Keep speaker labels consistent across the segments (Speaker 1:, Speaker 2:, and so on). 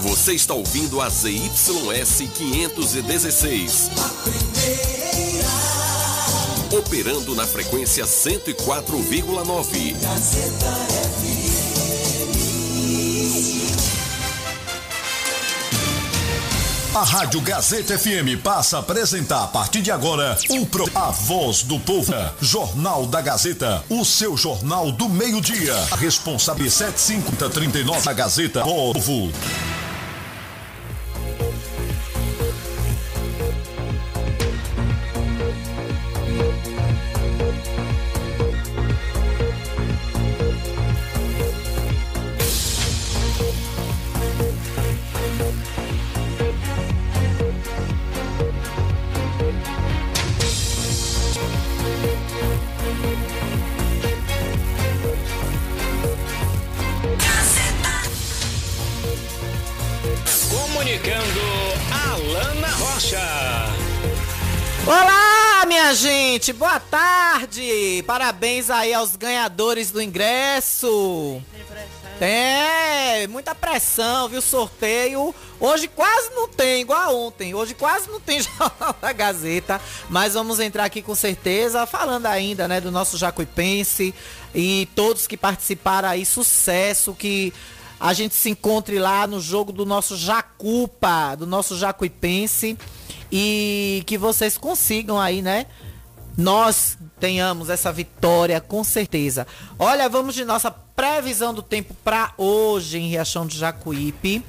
Speaker 1: Você está ouvindo a ZYS 516. Operando na frequência 104,9. Gazeta
Speaker 2: A Rádio Gazeta FM passa a apresentar a partir de agora o pro... A Voz do Povo, Jornal da Gazeta, o seu jornal do meio-dia. Responsabilidade 7539 da Gazeta Povo.
Speaker 3: Gente, boa tarde! Parabéns aí aos ganhadores do ingresso. Tem, muita pressão, viu? Sorteio. Hoje quase não tem, igual ontem. Hoje quase não tem Jornal da Gazeta. Mas vamos entrar aqui com certeza, falando ainda, né, do nosso Jacuipense e todos que participaram aí. Sucesso, que a gente se encontre lá no jogo do nosso Jacupa, do nosso Jacuipense. E que vocês consigam aí, né? Nós tenhamos essa vitória com certeza. Olha, vamos de nossa previsão do tempo para hoje em Riachão de Jacuípe.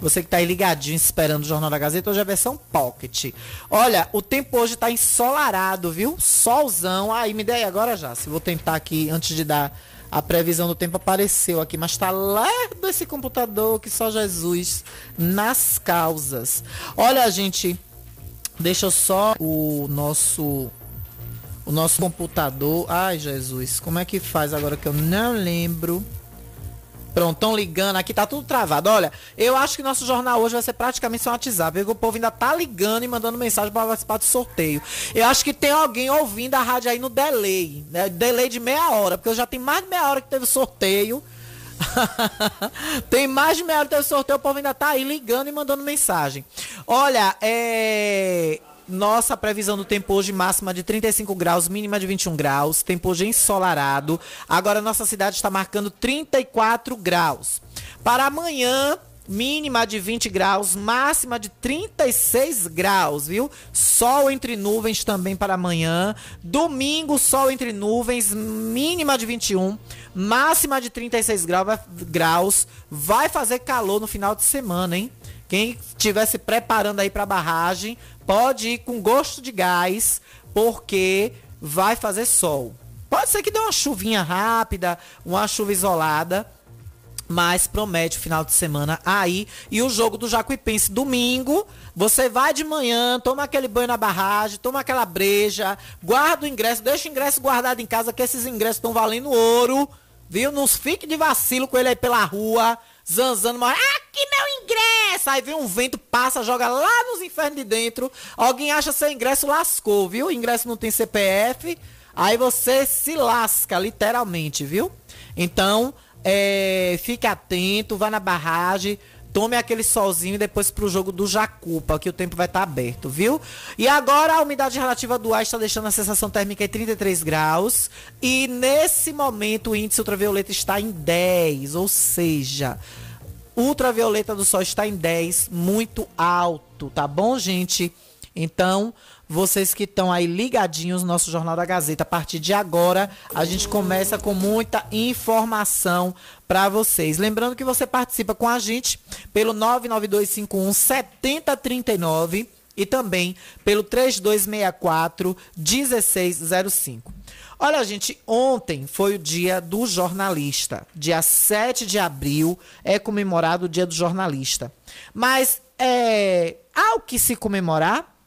Speaker 3: Você que está aí ligadinho esperando o Jornal da Gazeta, hoje é a versão pocket. Olha, o tempo hoje está ensolarado, viu? Solzão. Aí, me dei agora já. Se vou tentar aqui, antes de dar a previsão do tempo, apareceu aqui. Mas está lerdo esse computador que só Jesus nas causas. Olha, gente, deixa eu só o nosso o nosso computador. Ai, Jesus, como é que faz agora que eu não lembro? Pronto, estão ligando aqui, tá tudo travado. Olha, eu acho que nosso jornal hoje vai ser praticamente um WhatsApp. Viu? O povo ainda tá ligando e mandando mensagem para participar do sorteio. Eu acho que tem alguém ouvindo a rádio aí no delay, né? Delay de meia hora, porque eu já tem mais de meia hora que teve sorteio. tem mais de meia hora que teve sorteio, o povo ainda tá aí ligando e mandando mensagem. Olha, é nossa previsão do tempo hoje máxima de 35 graus, mínima de 21 graus. Tempo hoje ensolarado. Agora nossa cidade está marcando 34 graus. Para amanhã, mínima de 20 graus, máxima de 36 graus, viu? Sol entre nuvens também para amanhã. Domingo, sol entre nuvens, mínima de 21, máxima de 36 graus. Vai fazer calor no final de semana, hein? Quem estiver se preparando aí para a barragem, pode ir com gosto de gás, porque vai fazer sol. Pode ser que dê uma chuvinha rápida, uma chuva isolada, mas promete o final de semana aí. E o jogo do Jacuipense domingo, você vai de manhã, toma aquele banho na barragem, toma aquela breja, guarda o ingresso, deixa o ingresso guardado em casa, que esses ingressos estão valendo ouro, viu? Não fique de vacilo com ele aí pela rua zanzando, mas aqui meu ingresso! Aí vem um vento, passa, joga lá nos infernos de dentro. Alguém acha seu ingresso lascou, viu? O ingresso não tem CPF. Aí você se lasca, literalmente, viu? Então, é, fique atento, vá na barragem tome aquele solzinho e depois pro jogo do Jacupa, que o tempo vai estar tá aberto, viu? E agora a umidade relativa do ar está deixando a sensação térmica em 33 graus. E nesse momento o índice ultravioleta está em 10, ou seja, ultravioleta do sol está em 10, muito alto, tá bom, gente? Então, vocês que estão aí ligadinhos no nosso Jornal da Gazeta, a partir de agora, a gente começa com muita informação para vocês. Lembrando que você participa com a gente pelo 99251 7039 e também pelo 3264 1605. Olha, gente, ontem foi o dia do jornalista. Dia 7 de abril é comemorado o dia do jornalista. Mas é, há o que se comemorar?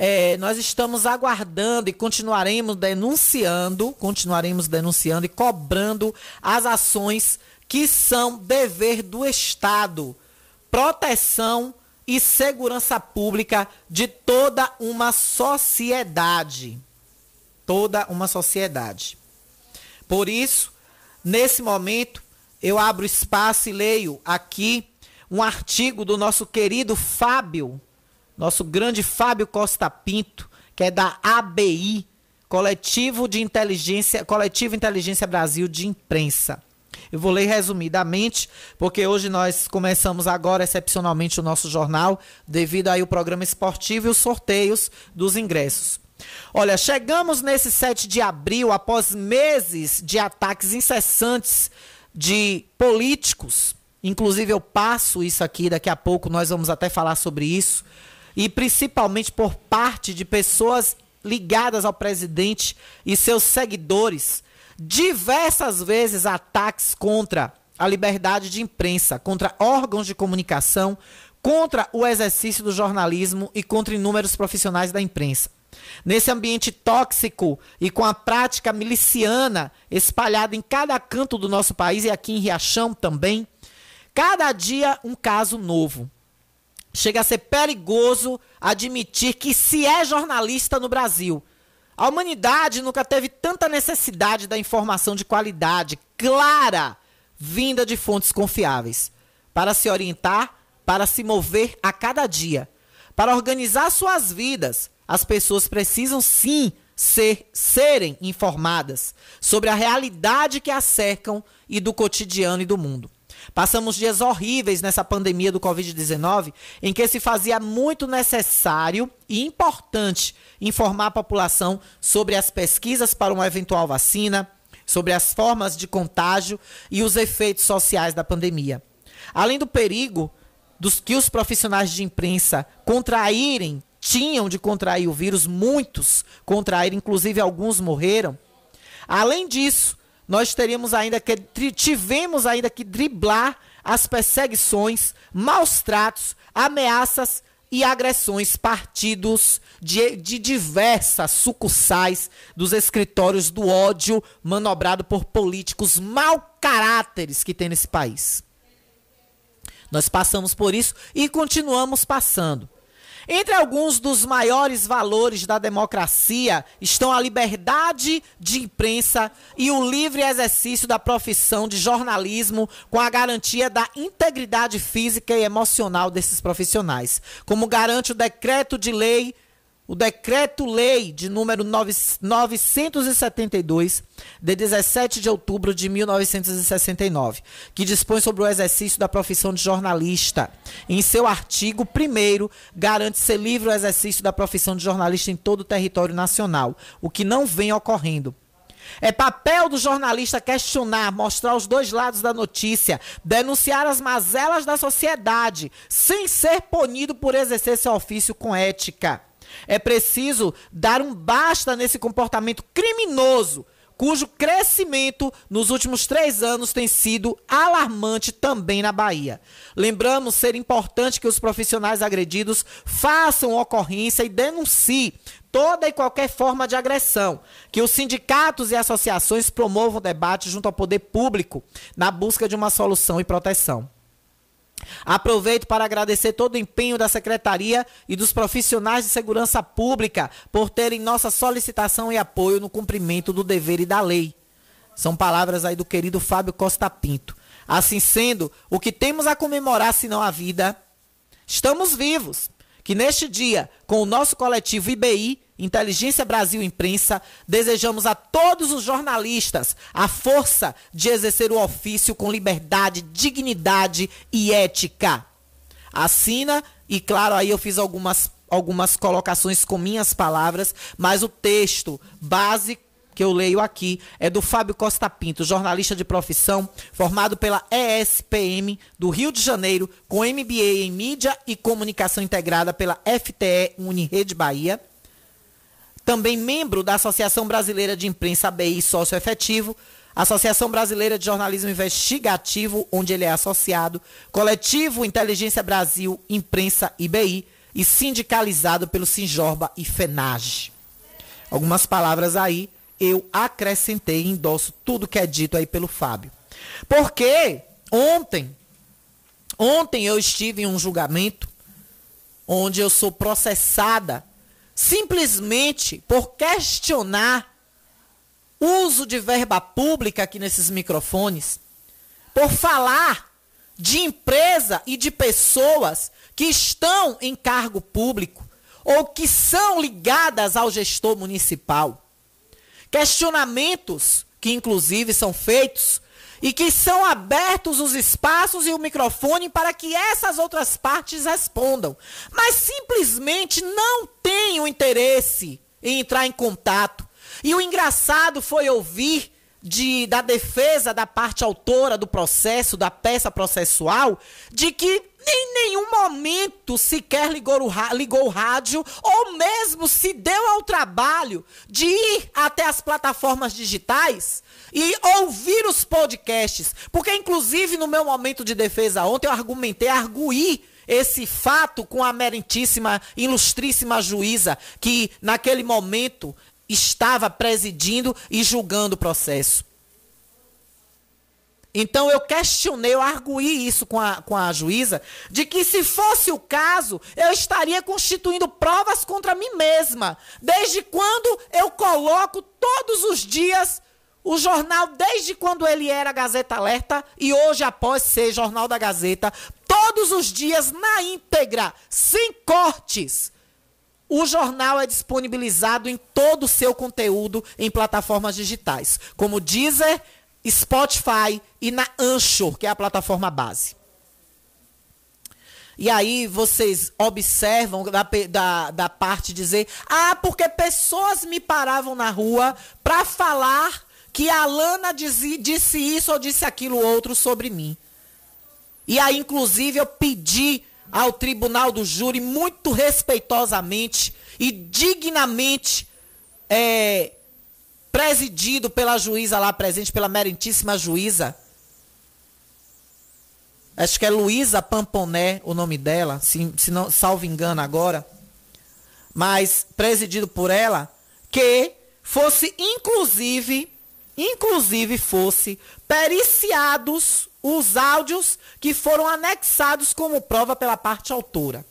Speaker 3: É, nós estamos aguardando e continuaremos denunciando, continuaremos denunciando e cobrando as ações que são dever do Estado, proteção e segurança pública de toda uma sociedade. Toda uma sociedade. Por isso, nesse momento, eu abro espaço e leio aqui um artigo do nosso querido Fábio, nosso grande Fábio Costa Pinto, que é da ABI, Coletivo de Inteligência, Coletivo Inteligência Brasil de Imprensa. Eu vou ler resumidamente, porque hoje nós começamos agora excepcionalmente o nosso jornal, devido aí o programa esportivo e os sorteios dos ingressos. Olha, chegamos nesse 7 de abril, após meses de ataques incessantes de políticos, inclusive eu passo isso aqui, daqui a pouco nós vamos até falar sobre isso, e principalmente por parte de pessoas ligadas ao presidente e seus seguidores, diversas vezes ataques contra a liberdade de imprensa, contra órgãos de comunicação, contra o exercício do jornalismo e contra inúmeros profissionais da imprensa. Nesse ambiente tóxico e com a prática miliciana espalhada em cada canto do nosso país e aqui em Riachão também, cada dia um caso novo. Chega a ser perigoso admitir que se é jornalista no Brasil. A humanidade nunca teve tanta necessidade da informação de qualidade, clara, vinda de fontes confiáveis, para se orientar, para se mover a cada dia, para organizar suas vidas. As pessoas precisam sim ser serem informadas sobre a realidade que a cercam e do cotidiano e do mundo. Passamos dias horríveis nessa pandemia do Covid-19, em que se fazia muito necessário e importante informar a população sobre as pesquisas para uma eventual vacina, sobre as formas de contágio e os efeitos sociais da pandemia. Além do perigo dos que os profissionais de imprensa contraírem, tinham de contrair o vírus, muitos contraíram, inclusive alguns morreram. Além disso, nós teríamos ainda que tivemos ainda que driblar as perseguições, maus tratos, ameaças e agressões partidos de, de diversas sucursais dos escritórios do ódio manobrado por políticos mau caráteres que tem nesse país. Nós passamos por isso e continuamos passando. Entre alguns dos maiores valores da democracia estão a liberdade de imprensa e o livre exercício da profissão de jornalismo com a garantia da integridade física e emocional desses profissionais, como garante o decreto de lei o Decreto-Lei de número 972, de 17 de outubro de 1969, que dispõe sobre o exercício da profissão de jornalista. Em seu artigo 1 garante ser livre o exercício da profissão de jornalista em todo o território nacional, o que não vem ocorrendo. É papel do jornalista questionar, mostrar os dois lados da notícia, denunciar as mazelas da sociedade, sem ser punido por exercer seu ofício com ética. É preciso dar um basta nesse comportamento criminoso, cujo crescimento nos últimos três anos tem sido alarmante também na Bahia. Lembramos ser importante que os profissionais agredidos façam ocorrência e denunciem toda e qualquer forma de agressão, que os sindicatos e associações promovam debate junto ao poder público na busca de uma solução e proteção. Aproveito para agradecer todo o empenho da Secretaria e dos profissionais de segurança pública por terem nossa solicitação e apoio no cumprimento do dever e da lei. São palavras aí do querido Fábio Costa Pinto. Assim sendo, o que temos a comemorar senão a vida? Estamos vivos. Que neste dia, com o nosso coletivo IBI, Inteligência Brasil Imprensa, desejamos a todos os jornalistas a força de exercer o ofício com liberdade, dignidade e ética. Assina, e claro, aí eu fiz algumas, algumas colocações com minhas palavras, mas o texto básico que eu leio aqui é do Fábio Costa Pinto, jornalista de profissão, formado pela ESPM do Rio de Janeiro, com MBA em Mídia e Comunicação Integrada pela FTE Unirede Bahia também membro da Associação Brasileira de Imprensa ABI Sócio Efetivo, Associação Brasileira de Jornalismo Investigativo, onde ele é associado, Coletivo Inteligência Brasil Imprensa IBI e sindicalizado pelo Sinjorba e FENAGE. Algumas palavras aí eu acrescentei e endosso tudo que é dito aí pelo Fábio. Porque ontem, ontem eu estive em um julgamento onde eu sou processada simplesmente por questionar uso de verba pública aqui nesses microfones, por falar de empresa e de pessoas que estão em cargo público ou que são ligadas ao gestor municipal. Questionamentos que, inclusive, são feitos e que são abertos os espaços e o microfone para que essas outras partes respondam, mas simplesmente não têm o interesse em entrar em contato. E o engraçado foi ouvir de, da defesa da parte autora do processo, da peça processual, de que em nenhum momento sequer ligou o, ligou o rádio ou mesmo se deu ao trabalho de ir até as plataformas digitais e ouvir os podcasts. Porque, inclusive, no meu momento de defesa ontem, eu argumentei, arguí esse fato com a meritíssima, ilustríssima juíza que, naquele momento, estava presidindo e julgando o processo. Então eu questionei, eu arguí isso com a, com a juíza, de que se fosse o caso, eu estaria constituindo provas contra mim mesma. Desde quando eu coloco todos os dias o jornal, desde quando ele era Gazeta Alerta e hoje, após ser Jornal da Gazeta, todos os dias na íntegra, sem cortes. O jornal é disponibilizado em todo o seu conteúdo em plataformas digitais, como Deezer, Spotify e na Anchor, que é a plataforma base. E aí vocês observam da, da, da parte dizer, ah, porque pessoas me paravam na rua para falar que a Lana disse, disse isso ou disse aquilo outro sobre mim. E aí, inclusive, eu pedi ao tribunal do júri, muito respeitosamente e dignamente, é, presidido pela juíza lá presente, pela meritíssima juíza. Acho que é Luísa Pamponé o nome dela, se, se não salvo engano agora. Mas presidido por ela, que fosse inclusive, inclusive fosse periciados os áudios que foram anexados como prova pela parte autora.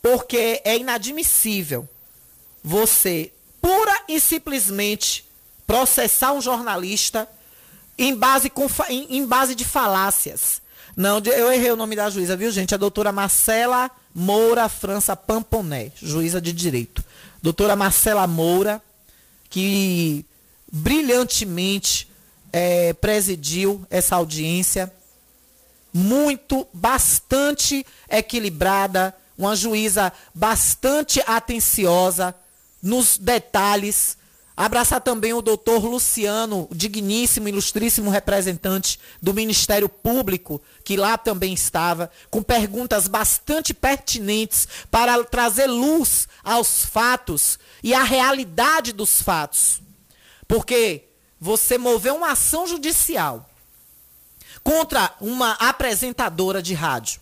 Speaker 3: Porque é inadmissível você pura e simplesmente processar um jornalista em base, com, em, em base de falácias. Não, eu errei o nome da juíza, viu, gente? A doutora Marcela Moura França Pamponé, juíza de direito. Doutora Marcela Moura, que brilhantemente é, presidiu essa audiência, muito, bastante equilibrada, uma juíza bastante atenciosa, nos detalhes. Abraçar também o doutor Luciano, digníssimo, ilustríssimo representante do Ministério Público, que lá também estava, com perguntas bastante pertinentes para trazer luz aos fatos e à realidade dos fatos. Porque você moveu uma ação judicial contra uma apresentadora de rádio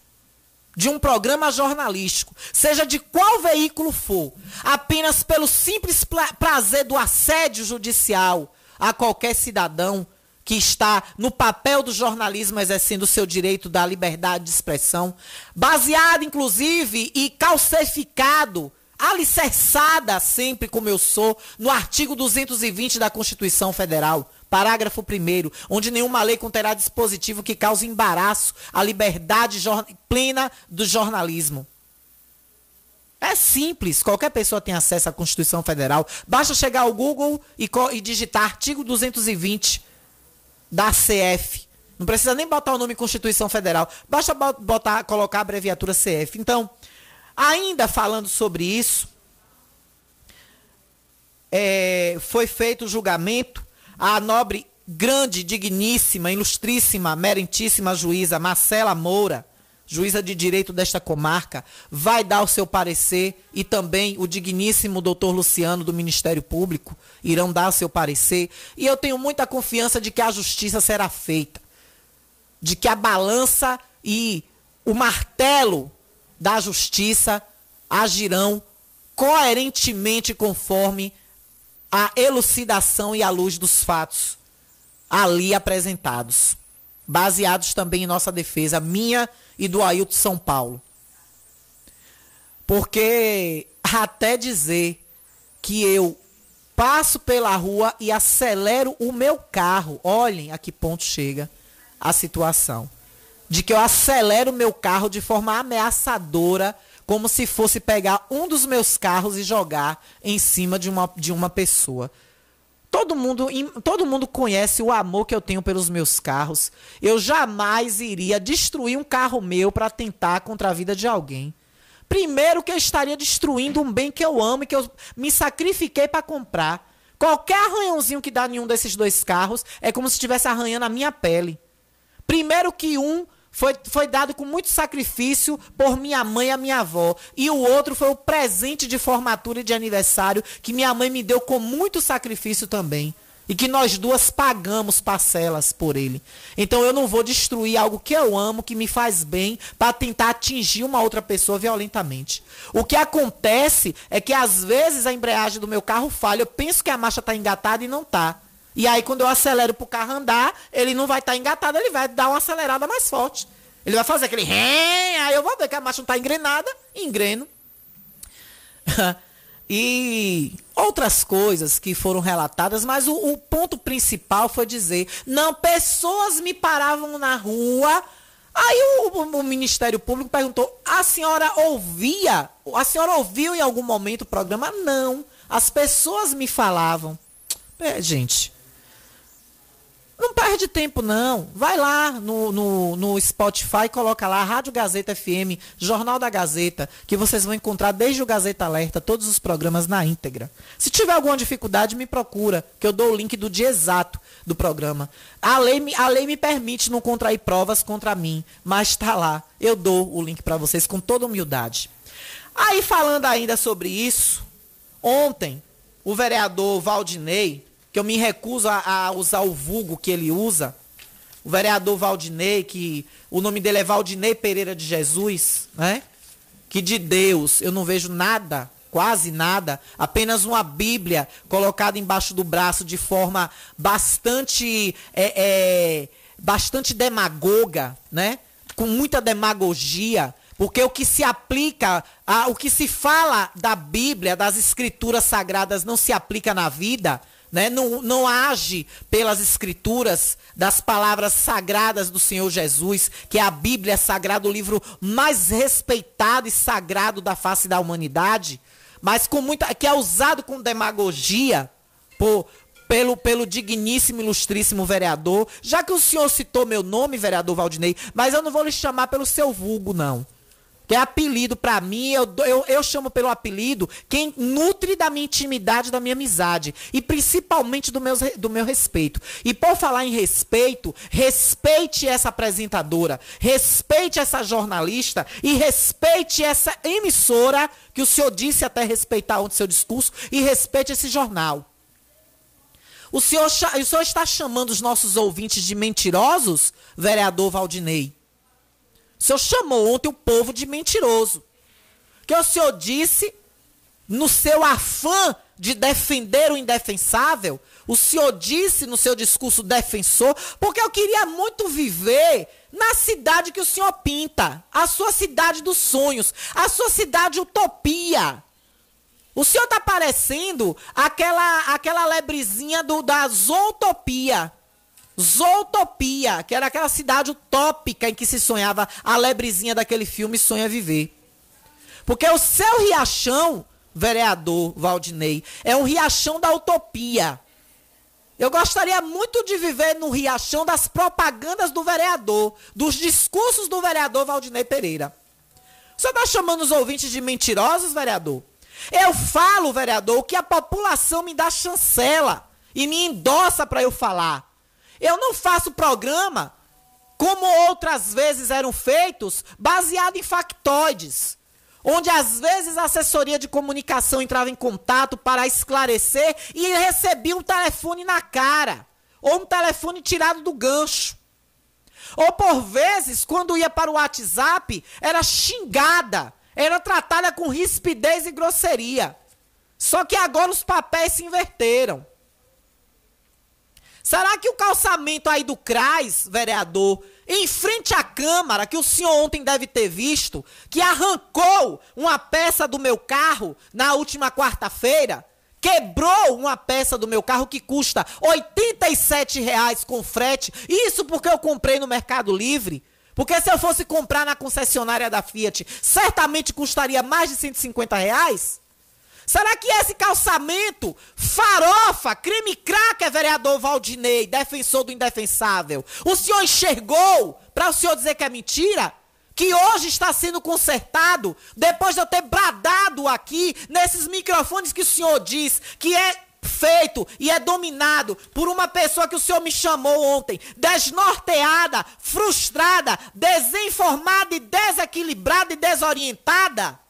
Speaker 3: de um programa jornalístico, seja de qual veículo for, apenas pelo simples prazer do assédio judicial a qualquer cidadão que está no papel do jornalismo exercendo o seu direito da liberdade de expressão, baseado inclusive e calcificado, alicerçada sempre como eu sou, no artigo 220 da Constituição Federal Parágrafo 1 onde nenhuma lei conterá dispositivo que cause embaraço à liberdade plena do jornalismo. É simples, qualquer pessoa tem acesso à Constituição Federal. Basta chegar ao Google e, e digitar artigo 220 da CF. Não precisa nem botar o nome Constituição Federal. Basta botar, colocar a abreviatura CF. Então, ainda falando sobre isso, é, foi feito o julgamento a nobre, grande, digníssima, ilustríssima, merentíssima juíza Marcela Moura, juíza de direito desta comarca, vai dar o seu parecer e também o digníssimo doutor Luciano do Ministério Público irão dar o seu parecer. E eu tenho muita confiança de que a justiça será feita, de que a balança e o martelo da justiça agirão coerentemente conforme a elucidação e a luz dos fatos ali apresentados, baseados também em nossa defesa, minha e do Ailton São Paulo. Porque até dizer que eu passo pela rua e acelero o meu carro, olhem a que ponto chega a situação. De que eu acelero meu carro de forma ameaçadora, como se fosse pegar um dos meus carros e jogar em cima de uma, de uma pessoa. Todo mundo, todo mundo conhece o amor que eu tenho pelos meus carros. Eu jamais iria destruir um carro meu para tentar contra a vida de alguém. Primeiro que eu estaria destruindo um bem que eu amo e que eu me sacrifiquei para comprar. Qualquer arranhãozinho que dá em um desses dois carros é como se estivesse arranhando a minha pele. Primeiro que um foi, foi dado com muito sacrifício por minha mãe e a minha avó. E o outro foi o presente de formatura e de aniversário que minha mãe me deu com muito sacrifício também. E que nós duas pagamos parcelas por ele. Então eu não vou destruir algo que eu amo, que me faz bem, para tentar atingir uma outra pessoa violentamente. O que acontece é que às vezes a embreagem do meu carro falha. Eu penso que a marcha está engatada e não está. E aí, quando eu acelero para o carro andar, ele não vai estar tá engatado, ele vai dar uma acelerada mais forte. Ele vai fazer aquele aí eu vou ver que a marcha não está engrenada, engreno. e outras coisas que foram relatadas, mas o, o, ponto principal foi dizer: não, pessoas me paravam na rua. Aí o, o, Ministério Público perguntou: a senhora ouvia? A senhora ouviu em algum momento o programa? Não. As pessoas me falavam. É, gente, não perde tempo, não. Vai lá no, no, no Spotify, coloca lá Rádio Gazeta FM, Jornal da Gazeta, que vocês vão encontrar desde o Gazeta Alerta todos os programas na íntegra. Se tiver alguma dificuldade, me procura, que eu dou o link do dia exato do programa. A lei, a lei me permite não contrair provas contra mim, mas está lá. Eu dou o link para vocês com toda humildade. Aí, falando ainda sobre isso, ontem, o vereador Valdinei que eu me recuso a, a, usar o vulgo que ele usa. O vereador Valdinei, que o nome dele é Valdinei Pereira de Jesus, né? Que de Deus eu não vejo nada, quase nada, apenas uma Bíblia colocada embaixo do braço de forma bastante, é, é, bastante demagoga, né? Com muita demagogia, porque o que se aplica, a, o que se fala da Bíblia, das escrituras sagradas, não se aplica na vida né? não, não age pelas escrituras das palavras sagradas do Senhor Jesus, que é a Bíblia sagrada, o livro mais respeitado e sagrado da face da humanidade, mas com muita que é usado com demagogia por, pelo, pelo digníssimo, ilustríssimo vereador. Já que o senhor citou meu nome, vereador Valdinei, mas eu não vou lhe chamar pelo seu vulgo, não que é apelido para mim, eu, eu, eu chamo pelo apelido quem nutre da minha intimidade, da minha amizade. E principalmente do meu, do meu respeito. E por falar em respeito, respeite essa apresentadora, respeite essa jornalista e respeite essa emissora que o senhor disse até respeitar o seu discurso e respeite esse jornal. O senhor, o senhor está chamando os nossos ouvintes de mentirosos, vereador Valdinei? O senhor chamou ontem o povo de mentiroso. Que o senhor disse, no seu afã de defender o indefensável, o senhor disse no seu discurso defensor, porque eu queria muito viver na cidade que o senhor pinta, a sua cidade dos sonhos, a sua cidade utopia. O senhor está parecendo aquela aquela lebrezinha do, da zootopia. Zootopia, que era aquela cidade utópica em que se sonhava a lebrezinha daquele filme Sonha Viver. Porque o seu riachão, vereador Valdinei, é um riachão da utopia. Eu gostaria muito de viver no riachão das propagandas do vereador, dos discursos do vereador Valdinei Pereira. Você está chamando os ouvintes de mentirosos, vereador? Eu falo, vereador, o que a população me dá chancela e me endossa para eu falar. Eu não faço programa como outras vezes eram feitos, baseado em factoides. Onde às vezes a assessoria de comunicação entrava em contato para esclarecer e recebia um telefone na cara. Ou um telefone tirado do gancho. Ou por vezes, quando ia para o WhatsApp, era xingada, era tratada com rispidez e grosseria. Só que agora os papéis se inverteram. Será que o calçamento aí do CRAS, vereador, em frente à Câmara, que o senhor ontem deve ter visto, que arrancou uma peça do meu carro na última quarta-feira, quebrou uma peça do meu carro que custa R$ reais com frete, isso porque eu comprei no Mercado Livre, Porque se eu fosse comprar na concessionária da Fiat, certamente custaria mais de 150 reais? Será que esse calçamento, farofa, crime cracker, vereador Valdinei, defensor do indefensável, o senhor enxergou para o senhor dizer que é mentira? Que hoje está sendo consertado, depois de eu ter bradado aqui, nesses microfones que o senhor diz que é feito e é dominado por uma pessoa que o senhor me chamou ontem, desnorteada, frustrada, desinformada e desequilibrada e desorientada.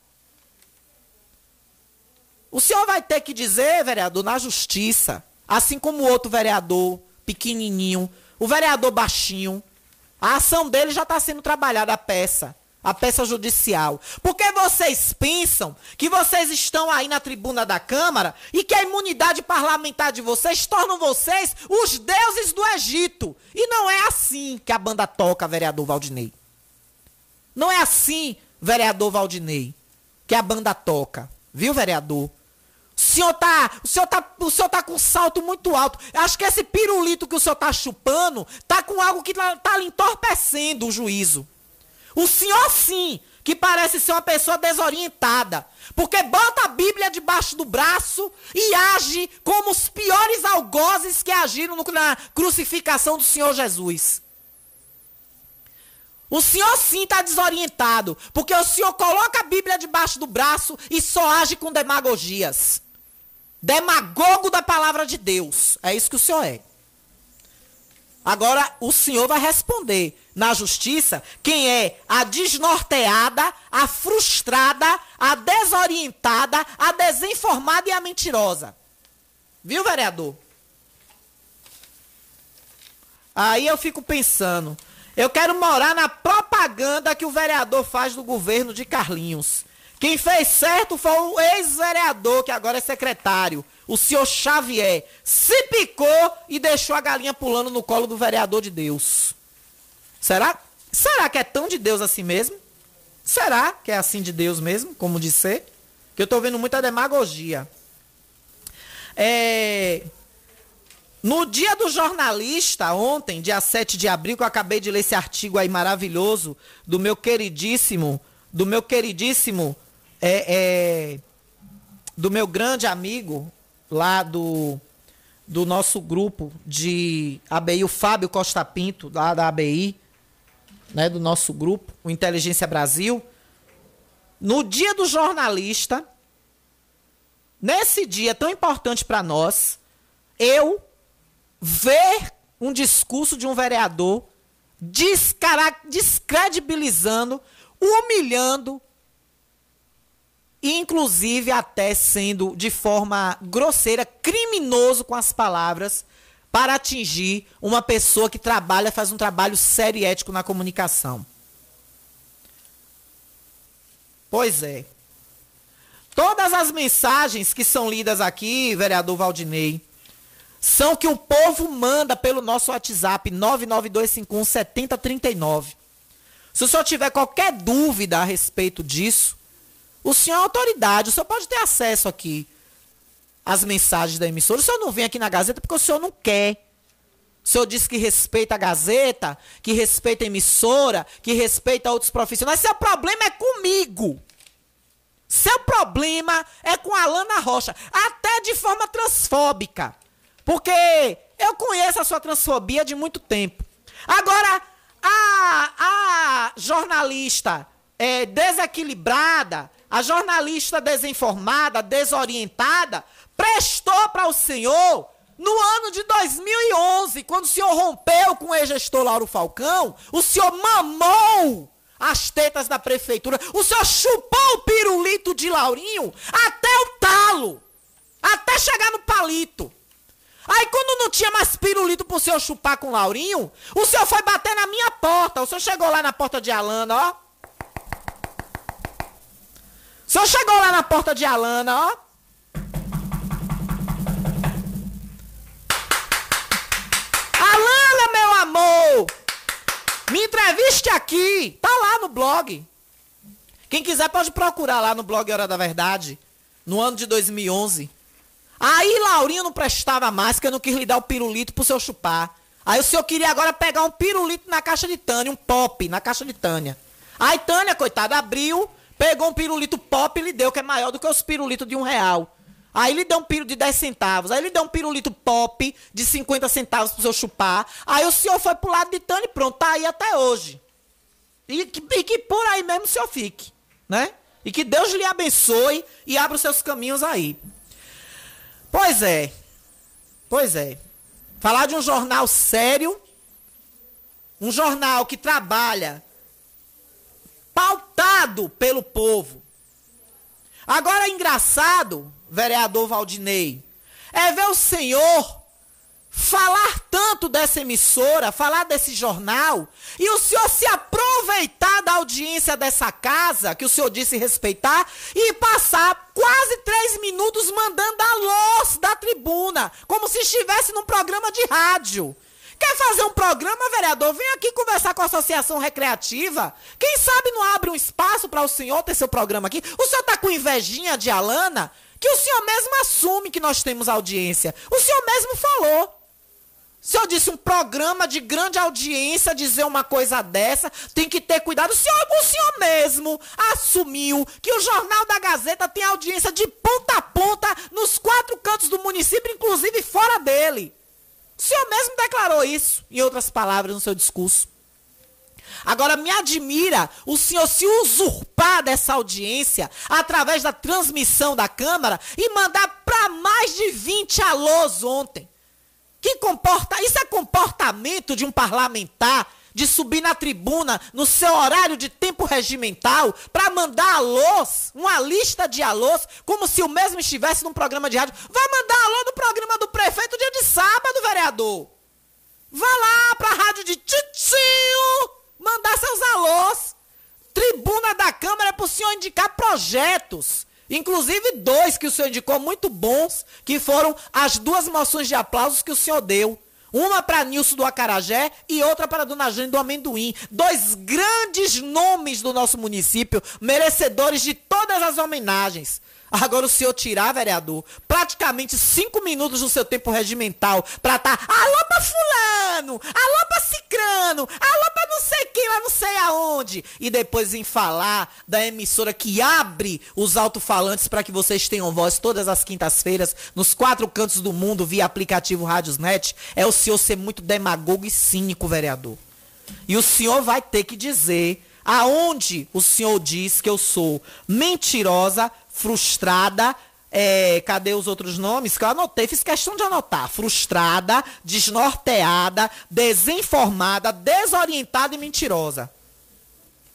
Speaker 3: O senhor vai ter que dizer, vereador, na justiça, assim como o outro vereador, pequenininho, o vereador baixinho, a ação dele já está sendo trabalhada, a peça, a peça judicial. Porque vocês pensam que vocês estão aí na tribuna da Câmara e que a imunidade parlamentar de vocês torna vocês os deuses do Egito. E não é assim que a banda toca, vereador Valdinei. Não é assim, vereador Valdinei, que a banda toca. Viu, vereador? O senhor tá, o senhor tá, o senhor tá com salto muito alto. Acho que esse pirulito que o senhor tá chupando tá com algo que tá, tá lhe entorpecendo o juízo. O senhor sim, que parece ser uma pessoa desorientada, porque bota a Bíblia debaixo do braço e age como os piores algozes que agiram no, na crucificação do Senhor Jesus. O senhor sim está desorientado, porque o senhor coloca a Bíblia debaixo do braço e só age com demagogias. Demagogo da palavra de Deus. É isso que o senhor é. Agora o senhor vai responder na justiça quem é a desnorteada, a frustrada, a desorientada, a desinformada e a mentirosa. Viu, vereador? Aí eu fico pensando, eu quero morar na propaganda que o vereador faz do governo de Carlinhos. Quem fez certo foi o ex-vereador, que agora é secretário, o senhor Xavier. Se picou e deixou a galinha pulando no colo do vereador de Deus. Será? Será que é tão de Deus assim mesmo? Será que é assim de Deus mesmo, como disse? Que eu estou vendo muita demagogia. É... No dia do jornalista, ontem, dia 7 de abril, que eu acabei de ler esse artigo aí maravilhoso do meu queridíssimo, do meu queridíssimo é, é, do meu grande amigo lá do, do nosso grupo de ABI, o Fábio Costa Pinto, lá da ABI, né, do nosso grupo, o Inteligência Brasil. No dia do jornalista, nesse dia tão importante para nós, eu ver um discurso de um vereador descredibilizando, humilhando, inclusive até sendo de forma grosseira, criminoso com as palavras, para atingir uma pessoa que trabalha, faz um trabalho sério e ético na comunicação. Pois é. Todas as mensagens que são lidas aqui, vereador Valdinei, são que o povo manda pelo nosso WhatsApp 992517039. Se o senhor tiver qualquer dúvida a respeito disso, o senhor é autoridade, o senhor pode ter acesso aqui às mensagens da emissora. O senhor não vem aqui na Gazeta porque o senhor não quer. O senhor diz que respeita a Gazeta, que respeita a emissora, que respeita outros profissionais. Seu problema é comigo. Seu problema é com a Alana Rocha, até de forma transfóbica. Porque eu conheço a sua transfobia de muito tempo. Agora, a, a jornalista é, desequilibrada, a jornalista desinformada, desorientada, prestou para o senhor no ano de 2011, quando o senhor rompeu com o ex-gestor Lauro Falcão, o senhor mamou as tetas da prefeitura, o senhor chupou o pirulito de Laurinho até o talo, até chegar no palito. Aí quando não tinha mais pirulito pro senhor chupar com Laurinho, o senhor foi bater na minha porta. O senhor chegou lá na porta de Alana, ó. Senhor chegou lá na porta de Alana, ó. Alana, meu amor! Me entreviste aqui. Tá lá no blog. Quem quiser pode procurar lá no blog Hora da Verdade. No ano de 2011. Aí Laurinho não prestava mais, eu não quis lhe dar o pirulito pro seu chupar. Aí o senhor queria agora pegar um pirulito na caixa de Tânia, um pop na caixa de Tânia. Aí Tânia, coitada, abriu, pegou um pirulito pop e lhe deu, que é maior do que os pirulitos de um real. Aí ele deu um pirulito de 10 centavos. Aí ele deu um pirulito pop de 50 centavos pro senhor chupar. Aí o senhor foi pro lado de Tânia e pronto, tá aí até hoje. E que, e que por aí mesmo o senhor fique, né? E que Deus lhe abençoe e abra os seus caminhos aí. Pois é. Pois é. Falar de um jornal sério, um jornal que trabalha pautado pelo povo. Agora é engraçado, vereador Valdinei, é ver o senhor falar tanto dessa emissora, falar desse jornal, e o senhor se aproveitar da audiência dessa casa, que o senhor disse respeitar, e passar quase três minutos mandando a luz da tribuna, como se estivesse num programa de rádio. Quer fazer um programa, vereador? Vem aqui conversar com a Associação Recreativa. Quem sabe não abre um espaço para o senhor ter seu programa aqui? O senhor tá com invejinha de Alana? Que o senhor mesmo assume que nós temos audiência. O senhor mesmo falou. Se eu disse um programa de grande audiência dizer uma coisa dessa, tem que ter cuidado. O senhor, o senhor mesmo assumiu que o Jornal da Gazeta tem audiência de ponta a ponta nos quatro cantos do município, inclusive fora dele. O senhor mesmo declarou isso, em outras palavras, no seu discurso. Agora, me admira o senhor se usurpar dessa audiência através da transmissão da Câmara e mandar para mais de 20 alôs ontem. Que comporta, isso é comportamento de um parlamentar de subir na tribuna no seu horário de tempo regimental para mandar alôs, uma lista de alôs, como se o mesmo estivesse num programa de rádio. Vai mandar alô no programa do prefeito dia de sábado, vereador. Vá lá para a rádio de Titio mandar seus alôs. Tribuna da Câmara é para o senhor indicar projetos. Inclusive dois que o senhor indicou muito bons, que foram as duas moções de aplausos que o senhor deu. Uma para Nilson do Acarajé e outra para Dona Jane do Amendoim. Dois grandes nomes do nosso município, merecedores de todas as homenagens. Agora o senhor tirar, vereador, praticamente cinco minutos do seu tempo regimental pra estar tá, alô pra fulano, alô pra cicrano, alô pra não sei quem, lá não sei aonde. E depois em falar da emissora que abre os alto-falantes para que vocês tenham voz todas as quintas-feiras nos quatro cantos do mundo via aplicativo Rádiosnet, é o senhor ser muito demagogo e cínico, vereador. E o senhor vai ter que dizer aonde o senhor diz que eu sou mentirosa, frustrada, é, cadê os outros nomes que eu anotei? Fiz questão de anotar. Frustrada, desnorteada, desinformada, desorientada e mentirosa.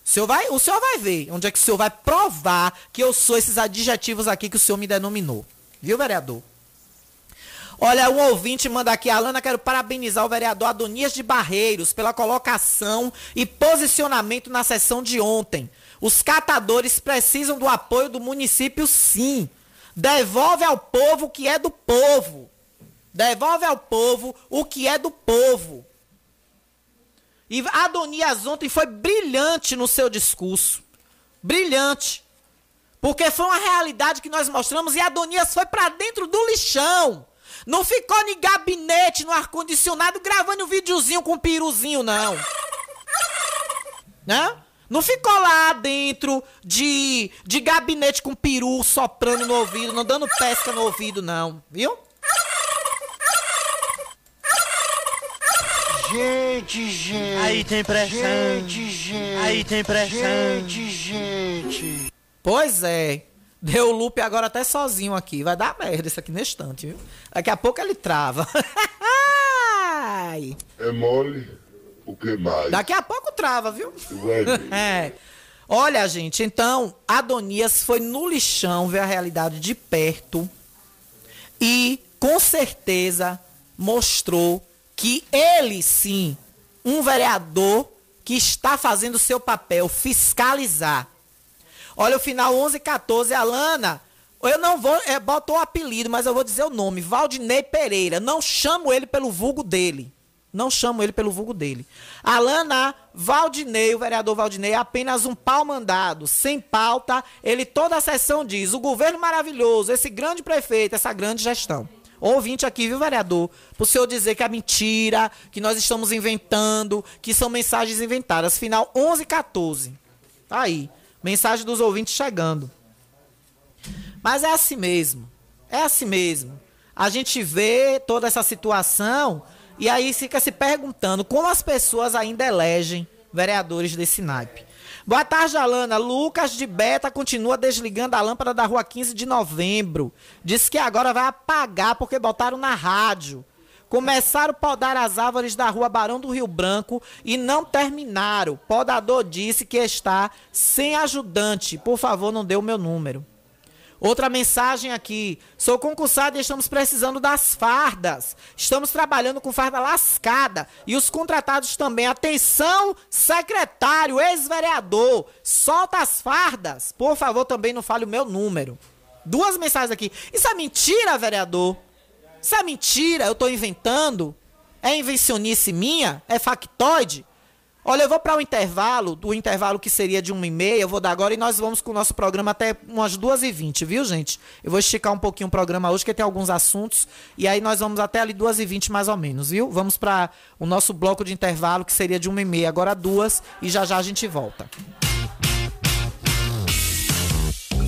Speaker 3: O senhor, vai, o senhor vai ver onde é que o senhor vai provar que eu sou esses adjetivos aqui que o senhor me denominou. Viu, vereador? Olha, um ouvinte manda aqui, Alana, quero parabenizar o vereador Adonias de Barreiros pela colocação e posicionamento na sessão de ontem. Os catadores precisam do apoio do município, sim. Devolve ao povo o que é do povo. Devolve ao povo o que é do povo. E Adonias ontem foi brilhante no seu discurso. Brilhante. Porque foi uma realidade que nós mostramos e Adonias foi para dentro do lixão. Não ficou em gabinete, no ar-condicionado, gravando um videozinho com um piruzinho, não. Né? Não ficou lá dentro de, de gabinete com peru soprando no ouvido, não dando pesca no ouvido, não. Viu?
Speaker 4: Gente, gente.
Speaker 5: Aí tem pressão.
Speaker 4: Gente, gente.
Speaker 5: Aí tem pressão.
Speaker 4: Gente, gente.
Speaker 3: Pois é. Deu loop agora até sozinho aqui. Vai dar merda isso aqui no instante, viu? Daqui a pouco ele trava.
Speaker 6: É mole. O que mais?
Speaker 3: Daqui a pouco trava, viu?
Speaker 6: Vai ver.
Speaker 3: É. Olha, gente, então, Adonias foi no lixão ver a realidade de perto e, com certeza, mostrou que ele, sim, um vereador que está fazendo o seu papel, fiscalizar. Olha o final 11 e 14, Alana. Eu não vou, é, botou o apelido, mas eu vou dizer o nome, Valdinei Pereira. Não chamo ele pelo vulgo dele. Não chamo ele pelo vulgo dele. Alana Valdinei, o vereador Valdinei, é apenas um pau mandado, sem pauta. Ele toda a sessão diz: o governo maravilhoso, esse grande prefeito, essa grande gestão. ouvinte aqui, viu, vereador? Pro senhor dizer que é mentira, que nós estamos inventando, que são mensagens inventadas. Final 11 e 14. Tá aí. Mensagem dos ouvintes chegando. Mas é assim mesmo. É assim mesmo. A gente vê toda essa situação e aí fica se perguntando como as pessoas ainda elegem vereadores desse naipe. Boa tarde, Alana. Lucas de Beta continua desligando a lâmpada da rua 15 de novembro. Diz que agora vai apagar porque botaram na rádio. Começaram a podar as árvores da rua Barão do Rio Branco e não terminaram. Podador disse que está sem ajudante. Por favor, não dê o meu número. Outra mensagem aqui. Sou concursado e estamos precisando das fardas. Estamos trabalhando com farda lascada. E os contratados também. Atenção, secretário, ex-vereador. Solta as fardas. Por favor, também não fale o meu número. Duas mensagens aqui. Isso é mentira, vereador? Isso é mentira? Eu tô inventando? É invencionice minha? É factoide? Olha, eu vou para o intervalo, o intervalo que seria de uma e meia, eu vou dar agora e nós vamos com o nosso programa até umas duas e vinte, viu, gente? Eu vou esticar um pouquinho o programa hoje, porque tem alguns assuntos, e aí nós vamos até ali duas e vinte mais ou menos, viu? Vamos para o nosso bloco de intervalo, que seria de uma e meia, agora duas, e já já a gente volta.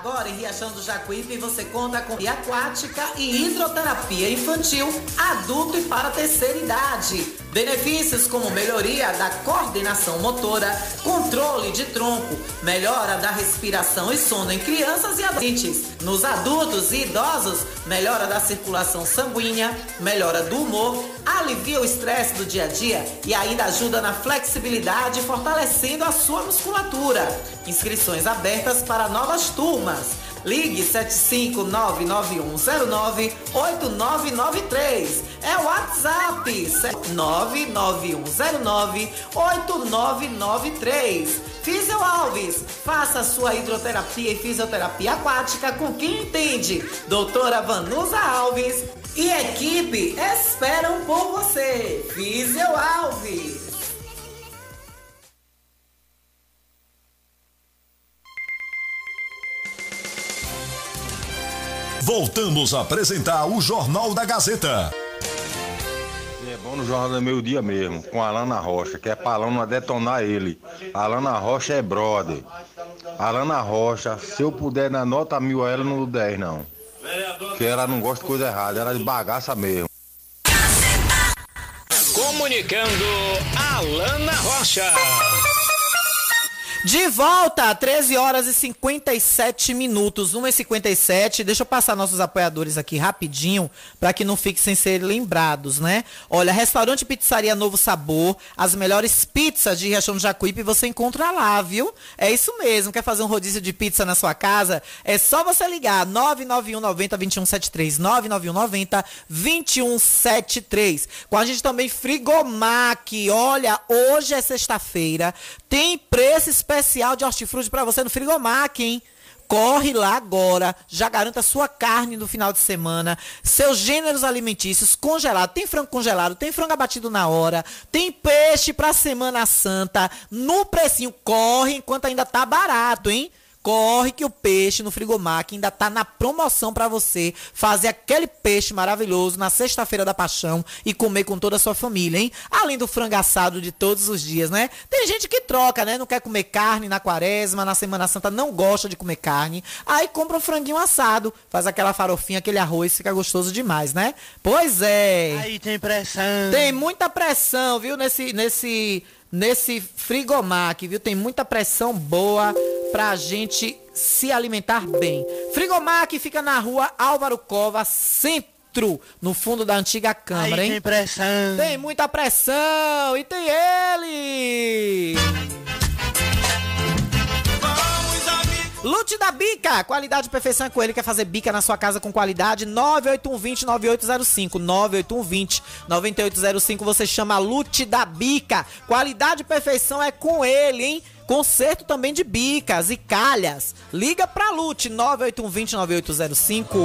Speaker 3: Agora em Riachão do Jacuípe você conta com aquática e hidroterapia infantil, adulto e para terceira idade. Benefícios como melhoria da coordenação motora, controle de tronco, melhora da respiração e sono em crianças e adolescentes. Nos adultos e idosos, melhora da circulação sanguínea, melhora do humor, alivia o estresse do dia a dia e ainda ajuda na flexibilidade, fortalecendo a sua musculatura. Inscrições abertas para novas turmas. Ligue 75991098993. É o WhatsApp 991098993. Físio Alves, faça sua hidroterapia e fisioterapia aquática com quem entende. Doutora Vanusa Alves e equipe esperam por você. Físio Alves.
Speaker 2: Voltamos a apresentar o Jornal da Gazeta.
Speaker 7: É bom no Jornal do Meio Dia mesmo, com a Alana Rocha, que é pra Alana detonar ele. A Alana Rocha é brother. A Alana Rocha, se eu puder dar nota mil a ela, não dou 10 não. Porque ela não gosta de coisa errada, ela é de bagaça mesmo.
Speaker 8: Comunicando Alana Rocha.
Speaker 3: De volta, 13 horas e 57 minutos, 1 e 57 Deixa eu passar nossos apoiadores aqui rapidinho, para que não fiquem sem ser lembrados, né? Olha, restaurante Pizzaria Novo Sabor, as melhores pizzas de Riachão do Jacuípe você encontra lá, viu? É isso mesmo, quer fazer um rodízio de pizza na sua casa? É só você ligar 991 90 2173, 991 90 2173. Com a gente também Frigomac, olha, hoje é sexta-feira, tem preço especial de hortifruti para você no Frigomac, hein? Corre lá agora, já garanta sua carne no final de semana, seus gêneros alimentícios congelados. Tem frango congelado, tem frango abatido na hora, tem peixe pra Semana Santa, no precinho. Corre enquanto ainda tá barato, hein? Corre que o peixe no Frigomac ainda tá na promoção para você fazer aquele peixe maravilhoso na sexta-feira da paixão e comer com toda a sua família, hein? Além do frango assado de todos os dias, né? Tem gente que troca, né? Não quer comer carne na quaresma, na Semana Santa não gosta de comer carne. Aí compra um franguinho assado, faz aquela farofinha, aquele arroz, fica gostoso demais, né? Pois é.
Speaker 4: Aí tem pressão.
Speaker 3: Tem muita pressão, viu, nesse nesse nesse frigomac, viu? Tem muita pressão boa pra gente se alimentar bem. Frigomac fica na rua Álvaro Cova, centro, no fundo da antiga Câmara,
Speaker 4: Aí
Speaker 3: hein?
Speaker 4: tem pressão.
Speaker 3: Tem muita pressão e tem ele! Lute da Bica, qualidade e perfeição é com ele. Quer fazer bica na sua casa com qualidade? 98120 9805. 98120 9805. Você chama Lute da Bica. Qualidade e perfeição é com ele, hein? Conserto também de bicas e calhas. Liga pra Lute 98120 9805.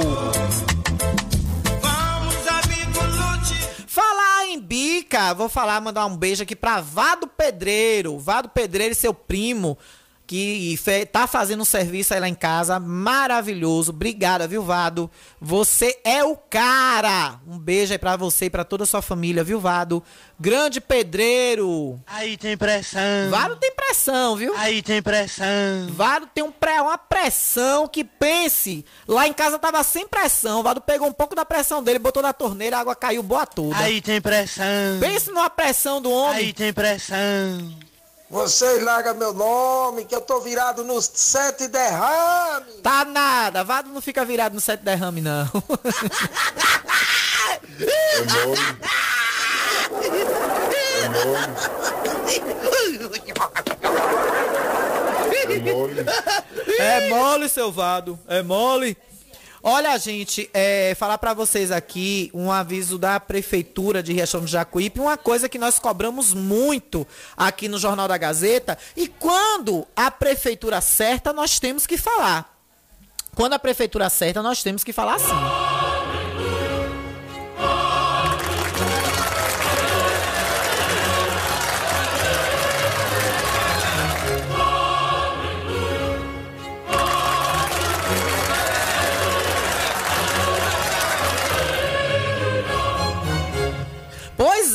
Speaker 3: Falar em bica, vou falar, mandar um beijo aqui pra Vado Pedreiro. Vado Pedreiro e seu primo, que tá fazendo um serviço aí lá em casa, maravilhoso. Obrigada, viu, Vado? Você é o cara. Um beijo aí pra você e pra toda a sua família, viu, Vado? Grande pedreiro.
Speaker 4: Aí tem pressão.
Speaker 3: Vado tem pressão, viu?
Speaker 4: Aí tem pressão.
Speaker 3: Vado tem um pré, uma pressão que pense. Lá em casa tava sem pressão. Vado pegou um pouco da pressão dele, botou na torneira, a água caiu boa toda.
Speaker 4: Aí tem pressão.
Speaker 3: Pense numa pressão do homem.
Speaker 4: Aí tem pressão.
Speaker 9: Vocês largam meu nome, que eu tô virado nos sete derrames.
Speaker 3: Tá nada, Vado não fica virado no sete derrame, não.
Speaker 6: É mole. É mole.
Speaker 3: É mole, seu Vado. É mole. Olha, gente, é, falar pra vocês aqui um aviso da Prefeitura de Riachão do Jacuípe, uma coisa que nós cobramos muito aqui no Jornal da Gazeta, e quando a Prefeitura acerta, nós temos que falar. Quando a Prefeitura acerta, nós temos que falar sim.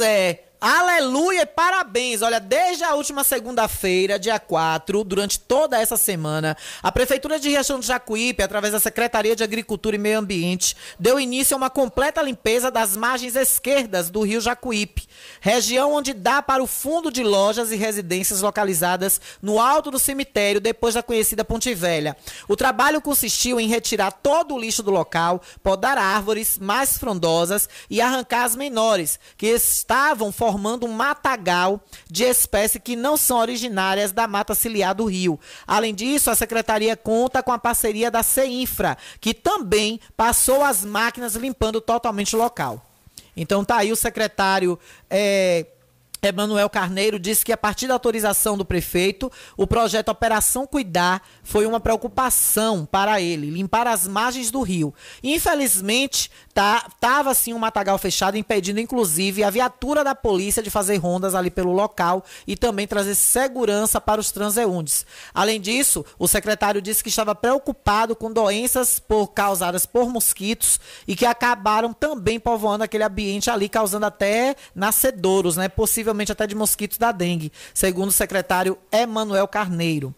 Speaker 3: Pois é. Aleluia parabéns! Olha, desde a última segunda-feira, dia 4, durante toda essa semana, a Prefeitura de Riachão do Jacuípe, através da Secretaria de Agricultura e Meio Ambiente, deu início a uma completa limpeza das margens esquerdas do rio Jacuípe, região onde dá para o fundo de lojas e residências localizadas no alto do cemitério, depois da conhecida Ponte Velha. O trabalho consistiu em retirar todo o lixo do local, podar árvores mais frondosas e arrancar as menores, que estavam formando um matagal de espécies que não são originárias da mata ciliar do rio. Além disso, a secretaria conta com a parceria da CEINFRA, que também passou as máquinas limpando totalmente o local. Então tá aí o secretário é, Emanuel Carneiro disse que a partir da autorização do prefeito, o projeto Operação Cuidar foi uma preocupação para ele, limpar as margens do rio. Infelizmente, tá, tava assim um matagal fechado, impedindo inclusive a viatura da polícia de fazer rondas ali pelo local e também trazer segurança para os transeuntes. Além disso, o secretário disse que estava preocupado com doenças por, causadas por mosquitos e que acabaram também povoando aquele ambiente ali, causando até nascedouros, né? Possivelmente até de mosquitos da dengue, segundo o secretário Emanuel Carneiro.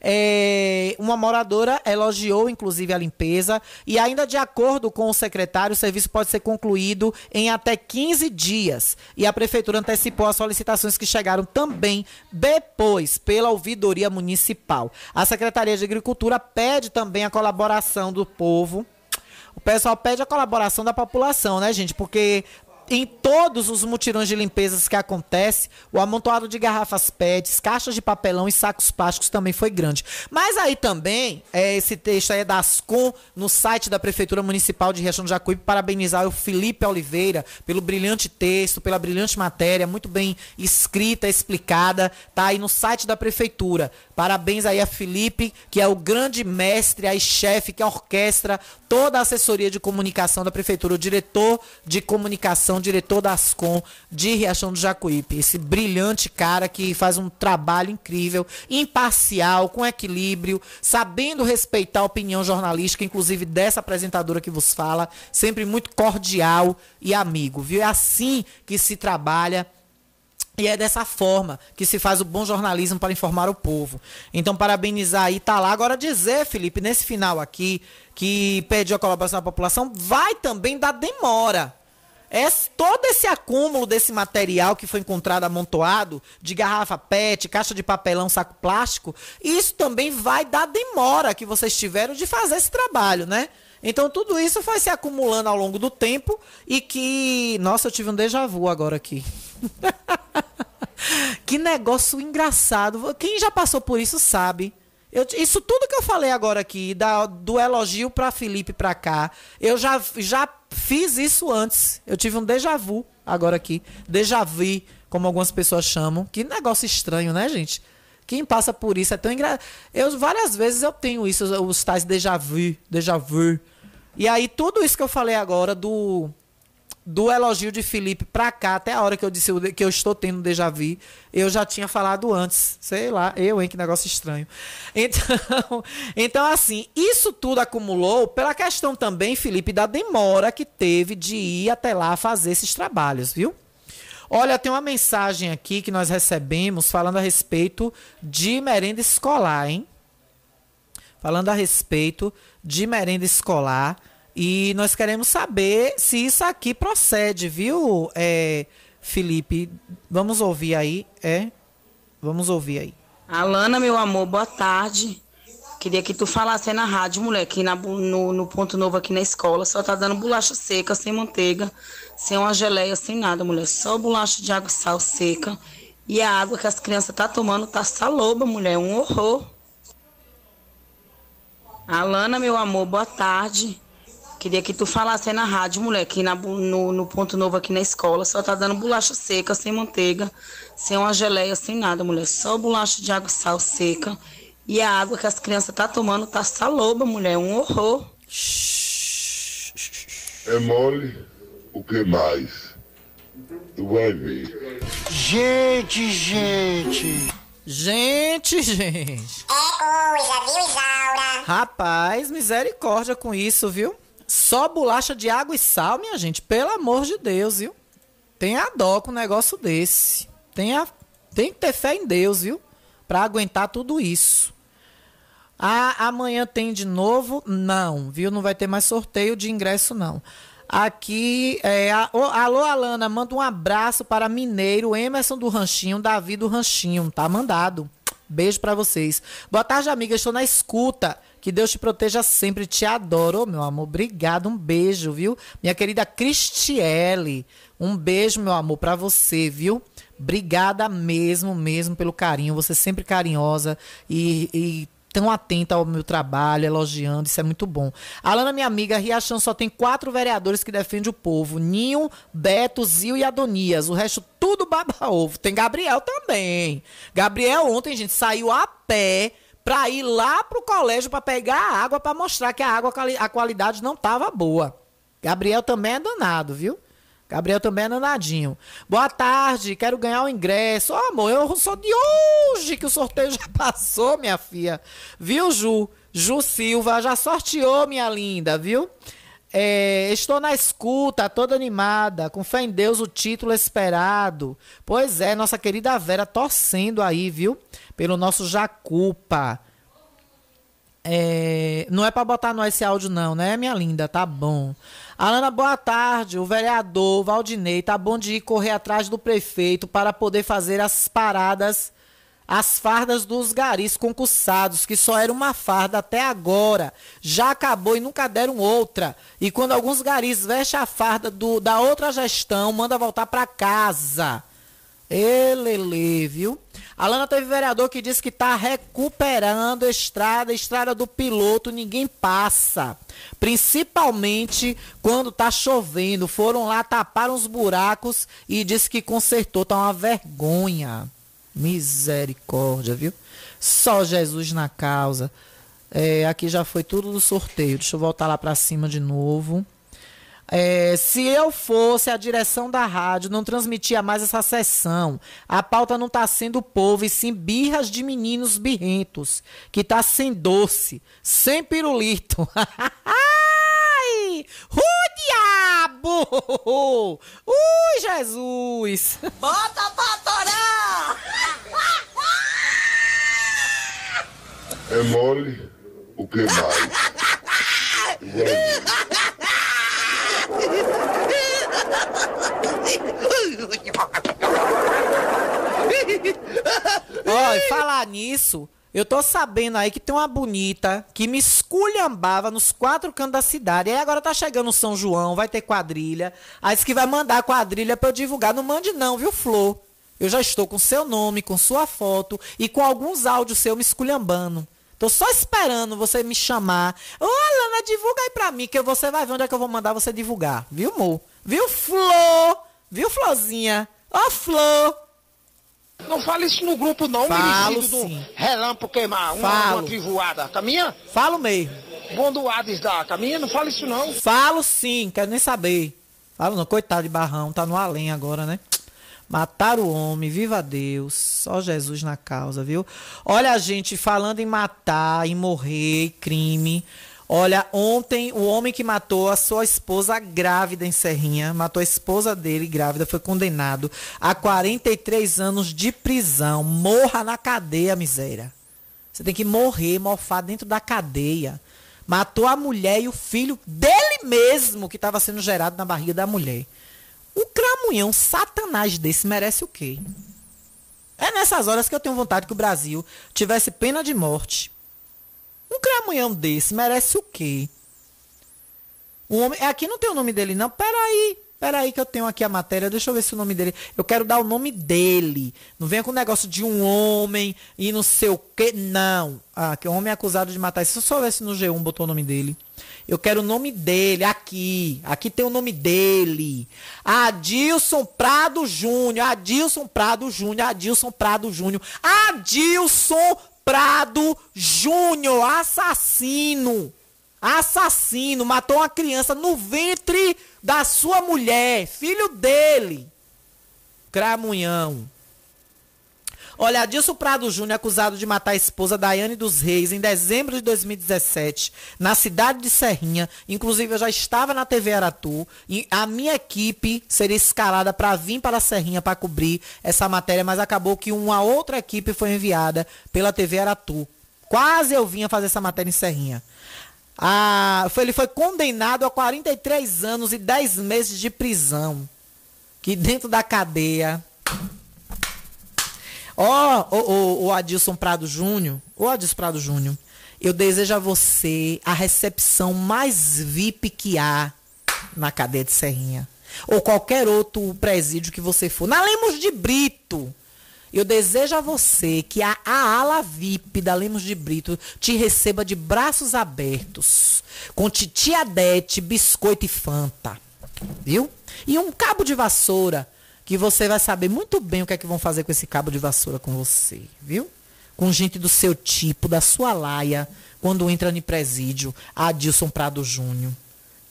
Speaker 3: É, uma moradora elogiou, inclusive, a limpeza e, ainda de acordo com o secretário, o serviço pode ser concluído em até 15 dias. E a prefeitura antecipou as solicitações que chegaram também depois pela ouvidoria municipal. A Secretaria de Agricultura pede também a colaboração do povo. O pessoal pede a colaboração da população, né, gente? Porque em todos os mutirões de limpezas que acontece, o amontoado de garrafas PETs, caixas de papelão e sacos plásticos também foi grande. Mas aí também, é, esse texto aí é da Ascom, no site da Prefeitura Municipal de Riachão do Jacuípe, parabenizar o Felipe Oliveira pelo brilhante texto, pela brilhante matéria, muito bem escrita, explicada, tá aí no site da Prefeitura. Parabéns aí a Felipe, que é o grande mestre, aí chefe, que orquestra toda a assessoria de comunicação da Prefeitura, o diretor de comunicação, diretor da Ascom de Riachão do Jacuípe. Esse brilhante cara que faz um trabalho incrível, imparcial, com equilíbrio, sabendo respeitar a opinião jornalística, inclusive dessa apresentadora que vos fala, sempre muito cordial e amigo, viu? É assim que se trabalha e é dessa forma que se faz o bom jornalismo para informar o povo. Então, parabenizar aí, tá lá. Agora, dizer, Felipe, nesse final aqui, que pediu a colaboração da população, vai também dar demora. É todo esse acúmulo desse material que foi encontrado amontoado, de garrafa PET, caixa de papelão, saco plástico, isso também vai dar demora que vocês tiveram de fazer esse trabalho, né? Então tudo isso vai se acumulando ao longo do tempo e que. Nossa, eu tive um déjà vu agora aqui. que negócio engraçado. Quem já passou por isso sabe. Eu, isso tudo que eu falei agora aqui, da, do elogio para Felipe para cá, eu já, já fiz isso antes. Eu tive um déjà vu agora aqui. Déjà vu, como algumas pessoas chamam. Que negócio estranho, né, gente? Quem passa por isso é tão engraçado. Eu várias vezes eu tenho isso, os tais déjà vu, déjà vu. E aí tudo isso que eu falei agora do do elogio de Felipe pra cá, até a hora que eu disse que eu estou tendo déjà vu, eu já tinha falado antes. Sei lá, eu, hein, que negócio estranho. Então, então assim, isso tudo acumulou pela questão também, Felipe, da demora que teve de ir até lá fazer esses trabalhos, viu? Olha, tem uma mensagem aqui que nós recebemos falando a respeito de merenda escolar, hein? Falando a respeito de merenda escolar. E nós queremos saber se isso aqui procede, viu, é, Felipe? Vamos ouvir aí, é? Vamos ouvir aí.
Speaker 10: Alana, meu amor, boa tarde. Queria que tu falasse na rádio, mulher, na, no, no ponto novo aqui na escola. Só tá dando bolacha seca, sem manteiga, sem uma geleia, sem nada, mulher. Só bolacha de água e sal seca. E a água que as crianças tá tomando tá saloba, mulher. Um horror. Alana, meu amor, boa tarde. Queria que tu falasse aí na rádio, mulher, aqui na, no, no ponto novo aqui na escola. Só tá dando bolacha seca, sem manteiga, sem uma geleia, sem nada, mulher. Só bolacha de água e sal seca. E a água que as crianças tá tomando tá saloba, mulher. Um horror.
Speaker 6: É mole? O que mais? Tu vai ver.
Speaker 4: Gente, gente.
Speaker 3: Gente, gente.
Speaker 11: É coisa, viu, Isaura?
Speaker 3: Rapaz, misericórdia com isso, viu? Só bolacha de água e sal, minha gente. Pelo amor de Deus, viu? Tenha dó com um negócio desse. Tenha, tem que ter fé em Deus, viu? Pra aguentar tudo isso. Ah, amanhã tem de novo? Não, viu? Não vai ter mais sorteio de ingresso, não. Aqui, é, a, alô, Alana, manda um abraço para Mineiro, Emerson do Ranchinho, Davi do Ranchinho. Tá mandado. Beijo para vocês. Boa tarde, amiga. Estou na escuta. Que Deus te proteja sempre. Te adoro, meu amor. Obrigado. Um beijo, viu? Minha querida Cristiele. Um beijo, meu amor, para você, viu? Obrigada mesmo, mesmo pelo carinho. Você sempre carinhosa e, e tão atenta ao meu trabalho, elogiando, isso é muito bom. Alana, minha amiga, Riachão só tem quatro vereadores que defendem o povo: Ninho, Beto, Zil e Adonias. O resto tudo baba-ovo. Tem Gabriel também. Gabriel ontem, gente, saiu a pé para ir lá pro colégio para pegar a água para mostrar que a água a qualidade não tava boa. Gabriel também é danado, viu? Gabriel também é danadinho. Boa tarde, quero ganhar o ingresso. Ô, amor, eu sou de hoje que o sorteio já passou, minha filha. Viu, Ju? Ju Silva já sorteou, minha linda, viu? É, estou na escuta, toda animada, com fé em Deus, o título esperado. Pois é, nossa querida Vera torcendo aí, viu? Pelo nosso Jacupa. É, não é para botar no esse áudio, não, né, minha linda? Tá bom. Alana, boa tarde. O vereador Valdinei tá bom de ir correr atrás do prefeito para poder fazer as paradas as fardas dos garis concursados, que só era uma farda até agora, já acabou e nunca deram outra. E quando alguns garis vestem a farda do, da outra gestão, manda voltar para casa. Elele, viu? A Lana teve vereador que disse que está recuperando a estrada, a estrada do piloto, ninguém passa. Principalmente quando está chovendo. Foram lá, taparam os buracos e disse que consertou. Tá uma vergonha. Misericórdia, viu? Só Jesus na causa. É, aqui já foi tudo do sorteio. Deixa eu voltar lá para cima de novo. É, se eu fosse a direção da rádio, não transmitia mais essa sessão. A pauta não está sendo povo, e sim birras de meninos birrentos. Que tá sem doce, sem pirulito. Ai! O diabo! Ui, Jesus!
Speaker 12: Bota pra torar!
Speaker 6: É mole? O que mais?
Speaker 3: Olha, falar nisso, eu tô sabendo aí que tem uma bonita que me esculhambava nos quatro cantos da cidade. Aí agora tá chegando o São João, vai ter quadrilha. Aí disse que vai mandar quadrilha pra eu divulgar. Não mande não, viu, Flor? Eu já estou com seu nome, com sua foto e com alguns áudios seu me esculhambando. Tô só esperando você me chamar. Ô, Alana, divulga aí pra mim, que você vai ver onde é que eu vou mandar você divulgar. Viu, amor? Viu, Flor? Viu, Florzinha? Ó, Flor!
Speaker 9: Não fale isso no grupo, não,
Speaker 3: Falo
Speaker 9: do
Speaker 3: sim.
Speaker 9: relâmpago queimar, uma,
Speaker 3: Falo.
Speaker 9: uma trivoada. Caminha?
Speaker 3: Falo mesmo.
Speaker 9: Bom do Hades da caminha, não fale isso não.
Speaker 3: Falo sim, quero nem saber. Falo não, coitado de Barrão, tá no além agora, né? Mataram o homem, viva Deus. Só Jesus na causa, viu? Olha, gente, falando em matar, em morrer, crime. Olha, ontem o homem que matou a sua esposa grávida em Serrinha, matou a esposa dele grávida, foi condenado a 43 anos de prisão. Morra na cadeia, miséria. Você tem que morrer, morfar dentro da cadeia. Matou a mulher e o filho dele mesmo, que estava sendo gerado na barriga da mulher. Um cramunhão satanás desse merece o quê? É nessas horas que eu tenho vontade que o Brasil tivesse pena de morte. Um cramunhão desse merece o quê? Um homem. Aqui não tem o nome dele, não. Peraí. Peraí, que eu tenho aqui a matéria. Deixa eu ver se o nome dele. Eu quero dar o nome dele. Não venha com o negócio de um homem e não sei o quê. Não. Ah, que o homem é acusado de matar. Se eu só ver se no G1 botou o nome dele. Eu quero o nome dele aqui. Aqui tem o nome dele. Adilson Prado Júnior. Adilson Prado Júnior. Adilson Prado Júnior. Adilson Prado Júnior. Assassino. Assassino. Matou uma criança no ventre da sua mulher. Filho dele. Cramunhão. Olha, Adilson Prado Júnior, acusado de matar a esposa Daiane dos Reis em dezembro de 2017, na cidade de Serrinha. Inclusive, eu já estava na TV Aratu e a minha equipe seria escalada para vir para Serrinha para cobrir essa matéria, mas acabou que uma outra equipe foi enviada pela TV Aratu. Quase eu vinha fazer essa matéria em Serrinha. Ah, foi- ele foi condenado a 43 anos e 10 meses de prisão. Que dentro da cadeia. Ó, o, o, Adilson Prado Júnior, o Adilson Prado Júnior, eu desejo a você a recepção mais VIP que há na cadeia de Serrinha. Ou qualquer outro presídio que você for. Na Lemos de Brito. Eu desejo a você que a, a ala VIP da Lemos de Brito te receba de braços abertos. Com titiadete, biscoito e fanta. Viu? E um cabo de vassoura que você vai saber muito bem o que é que vão fazer com esse cabo de vassoura com você, viu? Com gente do seu tipo, da sua laia, quando entra no presídio, Adilson Prado Júnior.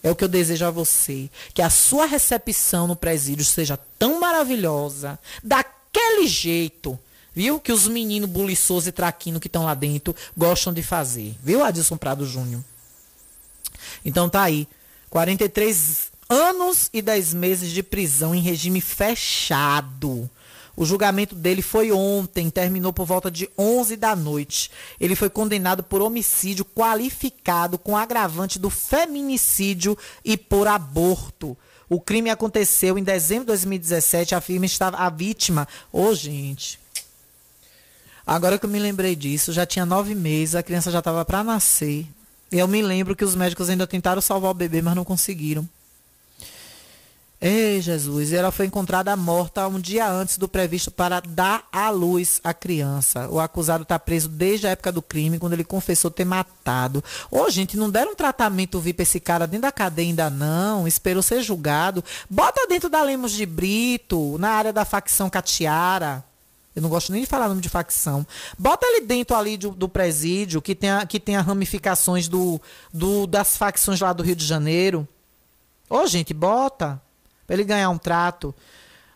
Speaker 3: É o que eu desejo a você. Que a sua recepção no presídio seja tão maravilhosa, daquele jeito, viu? Que os meninos buliçosos e traquino que estão lá dentro gostam de fazer. Viu, Adilson Prado Júnior? Então tá aí. 43 anos e 10 meses de prisão em regime fechado. O julgamento dele foi ontem, terminou por volta de 11 da noite. Ele foi condenado por homicídio qualificado com agravante do feminicídio e por aborto. O crime aconteceu em dezembro de 2017. A, firma estava, a vítima. Ô, oh, gente. Agora que eu me lembrei disso, já tinha nove meses, a criança já estava para nascer. Eu me lembro que os médicos ainda tentaram salvar o bebê, mas não conseguiram. Ei, Jesus, e ela foi encontrada morta um dia antes do previsto para dar à luz a criança. O acusado está preso desde a época do crime, quando ele confessou ter matado. Ô, gente, não deram tratamento VIP esse cara dentro da cadeia ainda não, esperou ser julgado. Bota dentro da Lemos de Brito, na área da facção Catiara. Eu não gosto nem de falar nome de facção. Bota ele dentro ali do, do presídio, que tem, a, que tem as ramificações do, do, das facções lá do Rio de Janeiro. Ô, gente, bota para ele ganhar um trato.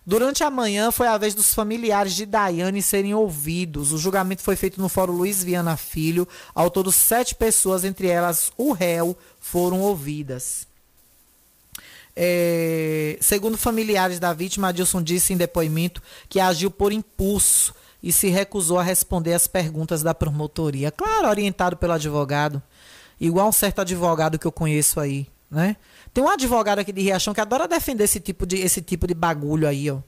Speaker 3: Durante a manhã foi a vez dos familiares de Daiane serem ouvidos. O julgamento foi feito no Fórum Luiz Viana Filho. Ao todo, sete pessoas, entre elas o réu, foram ouvidas. É, segundo familiares da vítima, Adilson disse em depoimento que agiu por impulso e se recusou a responder às perguntas da promotoria. Claro, orientado pelo advogado. Igual um certo advogado que eu conheço aí, né? Tem um advogado aqui de Riachão que adora defender esse tipo de, esse tipo de bagulho aí, ó.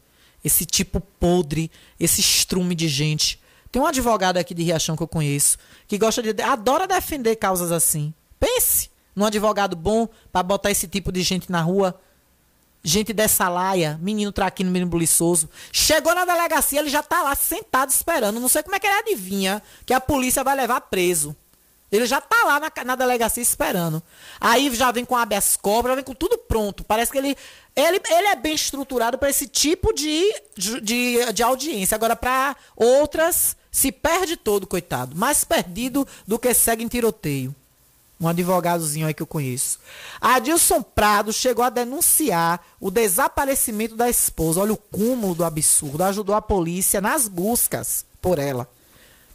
Speaker 3: Esse tipo podre, esse estrume de gente. Tem um advogado aqui de Riachão que eu conheço que gosta de. adora defender causas assim. Pense num advogado bom para botar esse tipo de gente na rua. Gente dessa laia, menino traquino, menino buliçoso. Chegou na delegacia, ele já tá lá sentado esperando. Não sei como é que ele adivinha que a polícia vai levar preso. Ele já tá lá na, na delegacia esperando. Aí já vem com habeas corpus, já vem com tudo pronto. Parece que ele, ele, ele é bem estruturado para esse tipo de, de, de audiência. Agora, para outras, se perde todo, coitado. Mais perdido do que segue em tiroteio. Um advogadozinho aí que eu conheço. Adilson Prado chegou a denunciar o desaparecimento da esposa. Olha o cúmulo do absurdo. Ajudou a polícia nas buscas por ela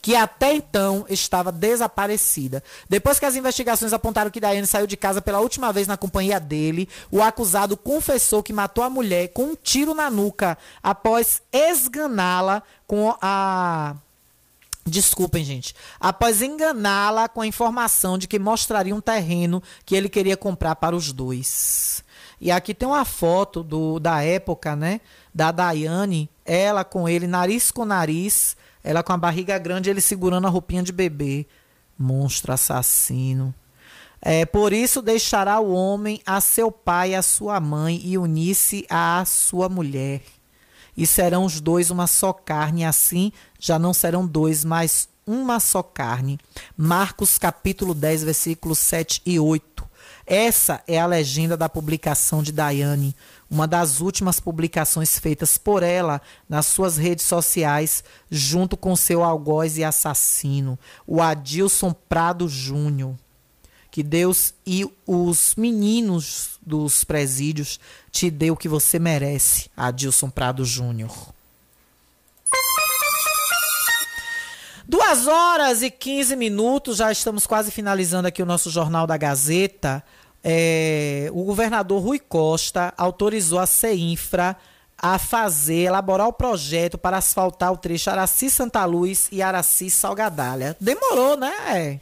Speaker 3: que até então estava desaparecida. Depois que as investigações apontaram que Daiane saiu de casa pela última vez na companhia dele, o acusado confessou que matou a mulher com um tiro na nuca após esganá-la com a Desculpem, gente. Após enganá-la com a informação de que mostraria um terreno que ele queria comprar para os dois. E aqui tem uma foto do, da época, né? Da Daiane, ela com ele, nariz com nariz, ela com a barriga grande, ele segurando a roupinha de bebê. Monstro assassino. É, por isso deixará o homem a seu pai e a sua mãe e unir-se à sua mulher. E serão os dois uma só carne, assim já não serão dois, mas uma só carne. Marcos capítulo 10, versículos 7 e 8. Essa é a legenda da publicação de Daiane uma das últimas publicações feitas por ela nas suas redes sociais, junto com seu algoz e assassino, o Adilson Prado Júnior. Que Deus e os meninos dos presídios te dê o que você merece, Adilson Prado Júnior. Duas horas e 15 minutos, já estamos quase finalizando aqui o nosso Jornal da Gazeta é, o governador Rui Costa autorizou a CEINFRA a fazer, elaborar o projeto para asfaltar o trecho Araci Santa Luz e Araci Salgadalha. Demorou, né?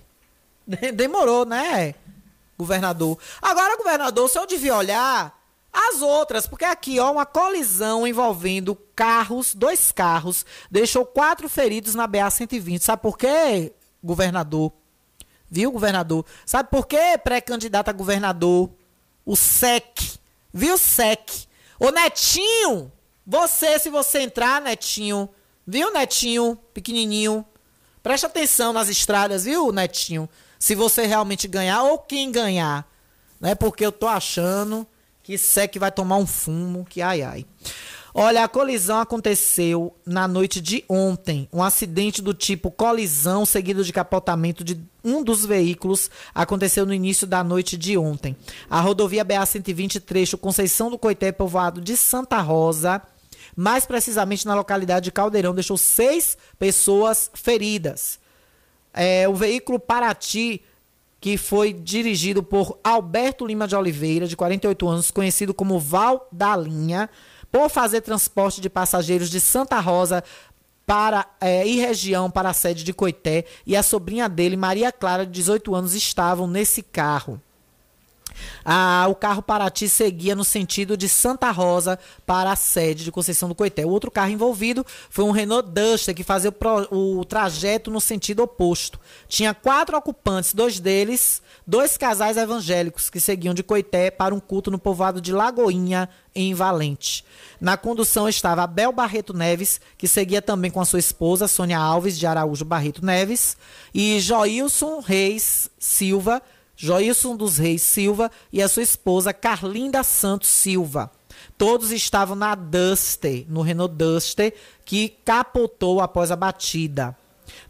Speaker 3: Demorou, né, governador? Agora, governador, o senhor devia olhar as outras, porque aqui, ó, uma colisão envolvendo carros, dois carros, deixou quatro feridos na BA-120. Sabe por quê, governador? Viu, governador? Sabe por que pré-candidato a governador? O SEC. Viu, SEC? Ô, Netinho! Você, se você entrar, Netinho. Viu, Netinho? Pequenininho. Preste atenção nas estradas, viu, Netinho? Se você realmente ganhar ou quem ganhar. Né? Porque eu tô achando que SEC vai tomar um fumo, que ai ai. Olha, a colisão aconteceu na noite de ontem. Um acidente do tipo colisão seguido de capotamento de um dos veículos aconteceu no início da noite de ontem. A rodovia BA-120, trecho Conceição do Coité, povoado de Santa Rosa, mais precisamente na localidade de Caldeirão, deixou seis pessoas feridas. É, o veículo Paraty que foi dirigido por Alberto Lima de Oliveira, de 48 anos, conhecido como Val da Linha, por fazer transporte de passageiros de Santa Rosa para é, e região para a sede de Coité e a sobrinha dele, Maria Clara, de 18 anos, estavam nesse carro. Ah, o carro Paraty seguia no sentido de Santa Rosa para a sede de Conceição do Coité. O outro carro envolvido foi um Renault Duster que fazia o, pro, o trajeto no sentido oposto. Tinha quatro ocupantes, dois deles, dois casais evangélicos que seguiam de Coité para um culto no povoado de Lagoinha, em Valente. Na condução estava Abel Barreto Neves, que seguia também com a sua esposa, Sônia Alves de Araújo Barreto Neves, e Joilson Reis Silva, Joilson dos Reis Silva e a sua esposa Carlinda Santos Silva. Todos estavam na Duster, no Renault Duster, que capotou após a batida.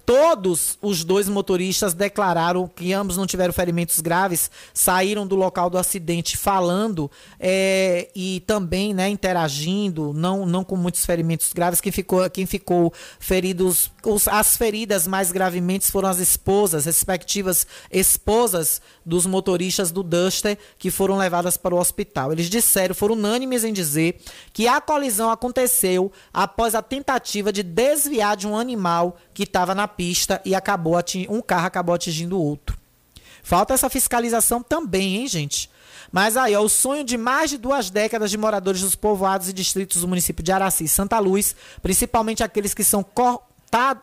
Speaker 3: Todos os dois motoristas declararam que ambos não tiveram ferimentos graves, saíram do local do acidente falando é, e também né, interagindo, não, não com muitos ferimentos graves. Quem ficou, quem ficou feridos, os, as feridas mais gravemente foram as esposas, respectivas esposas dos motoristas do Duster, que foram levadas para o hospital. Eles disseram, foram unânimes em dizer que a colisão aconteceu após a tentativa de desviar de um animal que estava na pista e acabou um carro acabou atingindo o outro. Falta essa fiscalização também, hein, gente? Mas aí, ó, o sonho de mais de duas décadas de moradores dos povoados e distritos do município de Araci e Santa Luz, principalmente aqueles que são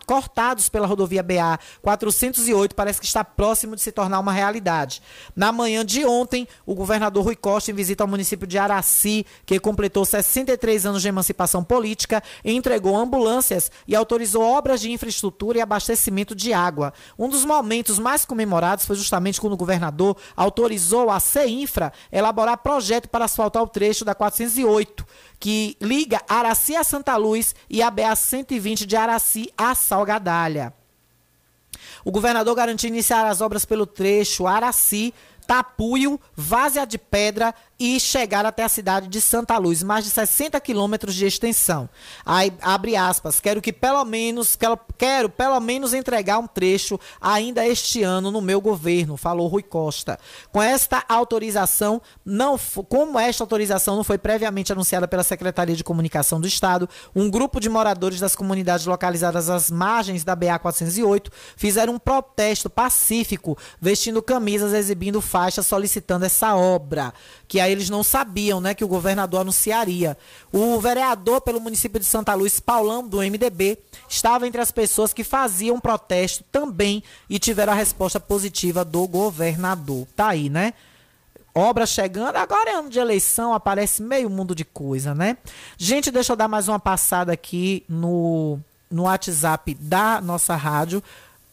Speaker 3: cortados pela rodovia BA 408 parece que está próximo de se tornar uma realidade. Na manhã de ontem, o governador Rui Costa, em visita ao município de Araci, que completou 63 anos de emancipação política, entregou ambulâncias e autorizou obras de infraestrutura e abastecimento de água. Um dos momentos mais comemorados foi justamente quando o governador autorizou a CEINFRA elaborar projeto para asfaltar o trecho da 408 que liga Araci a Santa Luz e a BA 120 de Araci a Salgadalha. O governador garantiu iniciar as obras pelo trecho Araci, Tapuio, Várzea de Pedra e chegar até a cidade de Santa Luz, mais de 60 quilômetros de extensão. Aí, abre aspas, quero que pelo menos, quero, quero pelo menos entregar um trecho ainda este ano no meu governo, falou Rui Costa. Com esta autorização, não, como esta autorização não foi previamente anunciada pela Secretaria de Comunicação do Estado, um grupo de moradores das comunidades localizadas às margens da BA 408 fizeram um protesto pacífico, vestindo camisas, exibindo faixas, solicitando essa obra, que aí eles não sabiam, né, que o governador anunciaria. O vereador pelo município de Santa Luz, Paulão, do MDB, estava entre as pessoas que faziam protesto também e tiveram a resposta positiva do governador. Tá aí, né? Obra chegando, agora é ano de eleição, aparece meio mundo de coisa, né? Gente, deixa eu dar mais uma passada aqui no, no WhatsApp da nossa rádio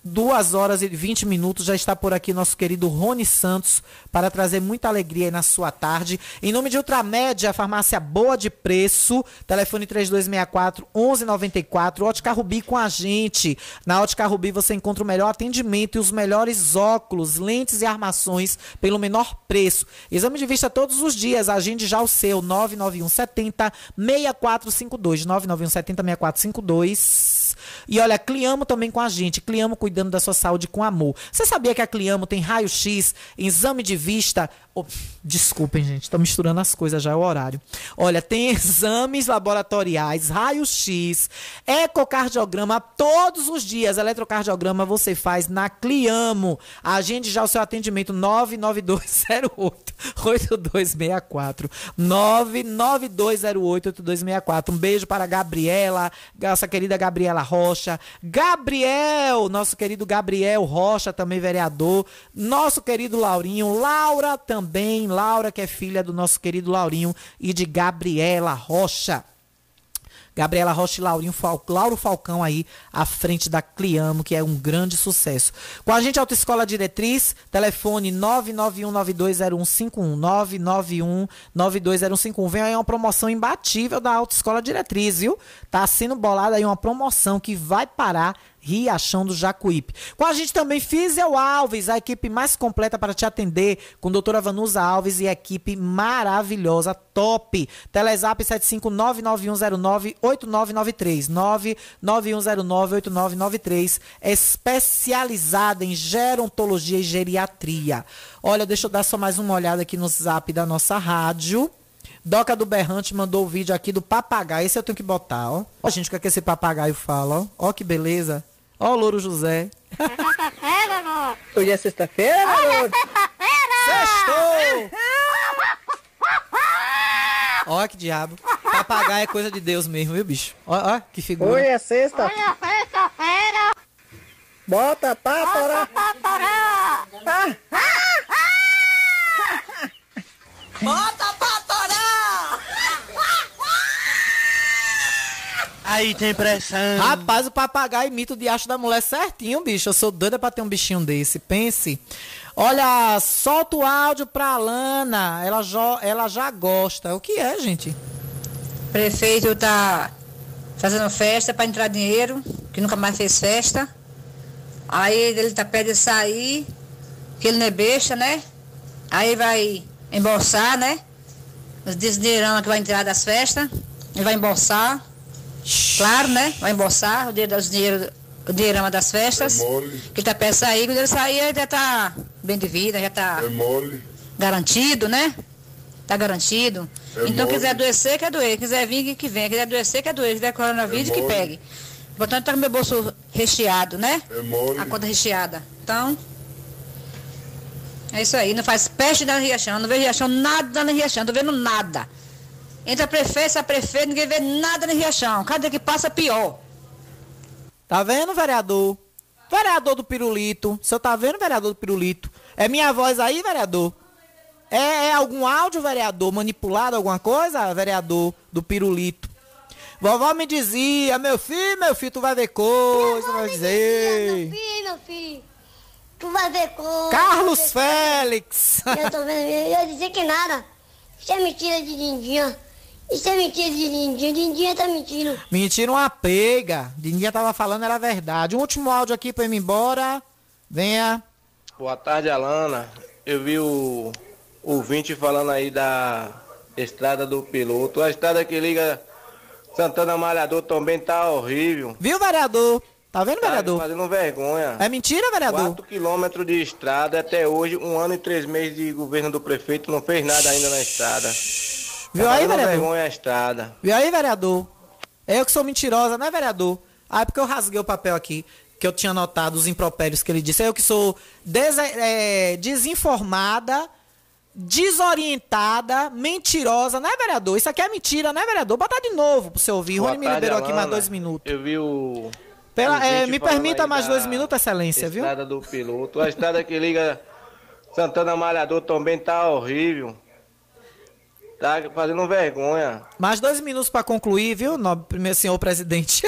Speaker 3: duas horas e 20 minutos. Já está por aqui nosso querido Rony Santos para trazer muita alegria na sua tarde. Em nome de Ultramédia, farmácia boa de preço, telefone 3264 1194. Ótica Rubi com a gente. Na Ótica Rubi você encontra o melhor atendimento e os melhores óculos, lentes e armações pelo menor preço. Exame de vista todos os dias. Agende já o seu 991 70 6452. 991 70 6452. E olha, Cliamo também com a gente. Cliamo cuidando da sua saúde com amor. Você sabia que a Cliamo tem raio-x, exame de vista, Oh, desculpem, gente, estou misturando as coisas já, é o horário. Olha, tem exames laboratoriais, raio-x, ecocardiograma todos os dias. Eletrocardiograma você faz na Cliamo. Agende já o seu atendimento 99208 8264. 99208 8264. Um beijo para a Gabriela, nossa querida Gabriela Rocha. Gabriel, nosso querido Gabriel Rocha, também vereador. Nosso querido Laurinho. Laura também Laura, que é filha do nosso querido Laurinho, e de Gabriela Rocha. Gabriela Rocha e Laurinho Fal Lauro Falcão aí à frente da Cliamo, que é um grande sucesso. Com a gente, Autoescola Diretriz, telefone 991920151, 991920151. Vem aí uma promoção imbatível da Autoescola Diretriz, viu? Tá sendo bolada aí uma promoção que vai parar Riachão do Jacuípe. Com a gente também Físio Alves, a equipe mais completa para te atender, com doutora Vanusa Alves e equipe maravilhosa, top. Telezap 75991098993, 991098993, especializada em gerontologia e geriatria. Olha, deixa eu dar só mais uma olhada aqui no zap da nossa rádio. Doca do Berrante mandou o vídeo aqui do papagaio. Esse eu tenho que botar, ó. Ó, gente, o que, é que esse papagaio fala, ó. Ó, que beleza. Ó, o Louro José.
Speaker 13: Hoje é sexta-feira, garoto?
Speaker 3: Sextou! Ó, que diabo. Papagaio é coisa de Deus mesmo, viu, bicho? Ó, ó, que figura.
Speaker 13: Hoje é sexta.
Speaker 14: Hoje é sexta-feira.
Speaker 13: Bota pápora.
Speaker 14: Bota pra torar!
Speaker 4: Aí tem pressão.
Speaker 3: Rapaz, o papagaio imita o diacho da mulher certinho, bicho. Eu sou doida pra ter um bichinho desse. Pense. Olha, solta o áudio pra Lana. Ela, jo ela já gosta. O que é, gente?
Speaker 15: O prefeito tá fazendo festa para entrar dinheiro, que nunca mais fez festa. Aí ele tá perto de sair, que ele não é besta, né? Aí vai embolsar, né? Os dinheirão que vai entrar das festas. Ele vai embolsar. Claro, né? Vai embolsar o dinheiro, os dinheiro, o dinheirama das festas.
Speaker 6: É mole.
Speaker 15: Que tá de sair, quando ele sair, ele já tá bem de vida, já tá
Speaker 6: É mole.
Speaker 15: garantido, né? Tá garantido.
Speaker 6: É
Speaker 15: então,
Speaker 6: mole.
Speaker 15: quiser adoecer, que adoecer. Quiser vir, que venha. Quiser adoecer, que adoecer. Quiser coronavírus,
Speaker 6: É
Speaker 15: que pegue. Portanto, tá com meu bolso recheado, né?
Speaker 6: É mole.
Speaker 15: A conta recheada. Então, é isso aí. Não faz peste na Riachão. Não vejo Riachão nada na Riachão. Não tô vendo nada. Entra prefeito, sai prefeito, ninguém vê nada na Riachão. Cada que passa, pior.
Speaker 3: Tá vendo, vereador? Vereador do Pirulito. O senhor tá vendo, vereador do Pirulito? É minha voz aí, vereador? É, é algum áudio, vereador? Manipulado, alguma coisa, vereador do Pirulito? Vovó me dizia, meu filho, meu filho, tu vai ver coisa, vai dizer.
Speaker 14: Filho, meu filho. Tu vai ver coisa.
Speaker 3: Carlos Félix.
Speaker 14: coisa. Eu tô vendo. Eu ia dizer que nada. Isso é mentira de Dindinha. Isso é mentira de Dindinha. Dindinha tá mentindo.
Speaker 3: Mentira uma pega. Dindinha tava falando, era verdade. Um último áudio aqui pra eu ir embora. Venha.
Speaker 16: Boa tarde, Alana. Eu vi o ouvinte falando aí da estrada do piloto. A estrada que liga Santana Malhador também tá horrível.
Speaker 3: Viu, vereador? Tá vendo,
Speaker 16: Tá
Speaker 3: vereador?
Speaker 16: fazendo vergonha.
Speaker 3: É mentira, vereador?
Speaker 16: 4 quilômetros de estrada até hoje, um ano e três meses de governo do prefeito, não fez nada ainda na estrada.
Speaker 3: Viu aí, vereador?
Speaker 16: vergonha a estrada.
Speaker 3: Viu aí, vereador? Eu que sou mentirosa, né, vereador? Ah, é porque eu rasguei o papel aqui, que eu tinha anotado os impropérios que ele disse. Eu que sou dese- é, desinformada, desorientada, mentirosa, né, vereador? Isso aqui é mentira, né, vereador? Bota de novo pro você ouvir.
Speaker 16: Boa
Speaker 3: Rony me liberou aqui mais
Speaker 16: Alana.
Speaker 3: dois minutos.
Speaker 16: Eu vi o.
Speaker 3: Pela- é, me permita mais dois minutos, excelência, viu?
Speaker 16: Estrada do piloto. A estrada que liga Santana Malhador também tá horrível. Tá fazendo vergonha.
Speaker 3: Mais dois minutos pra concluir, viu, primeiro senhor presidente?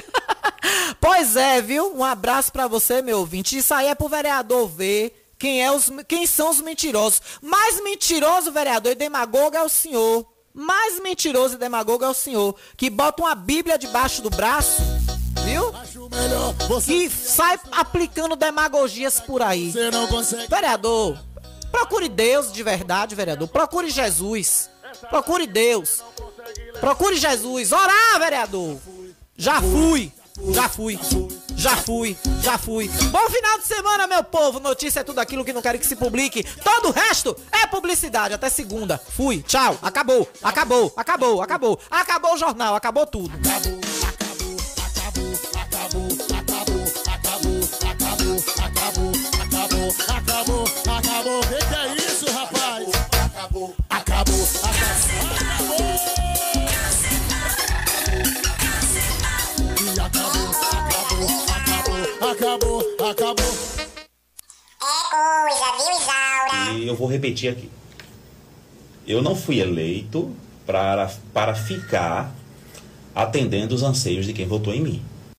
Speaker 3: pois é, viu? Um abraço pra você, meu ouvinte. Isso aí é pro vereador ver quem, é os, quem são os mentirosos. Mais mentiroso, vereador, e demagogo é o senhor. Mais mentiroso e demagogo é o senhor. Que bota uma bíblia debaixo do braço, viu? Que sai aplicando demagogias por aí. Vereador, procure Deus de verdade, vereador. Procure Jesus. Procure Deus. Procure Jesus. Orar, vereador. Já fui. Já fui. Já fui. Já fui. Bom final de semana, meu povo. Notícia é tudo aquilo que não quero que se publique. Todo o resto é publicidade. Até segunda. Fui. Tchau. Acabou. Acabou. Acabou. Acabou. Acabou o jornal. Acabou tudo.
Speaker 17: Acabou, acabou, acabou. O que, que é isso, rapaz? Acabou, acabou, acabou. Acabou, acabou, acabou, acabou, acabou.
Speaker 11: É coisa, viu, Isaura?
Speaker 18: E eu vou repetir aqui. Eu não fui eleito para, para ficar atendendo os anseios de quem votou em mim.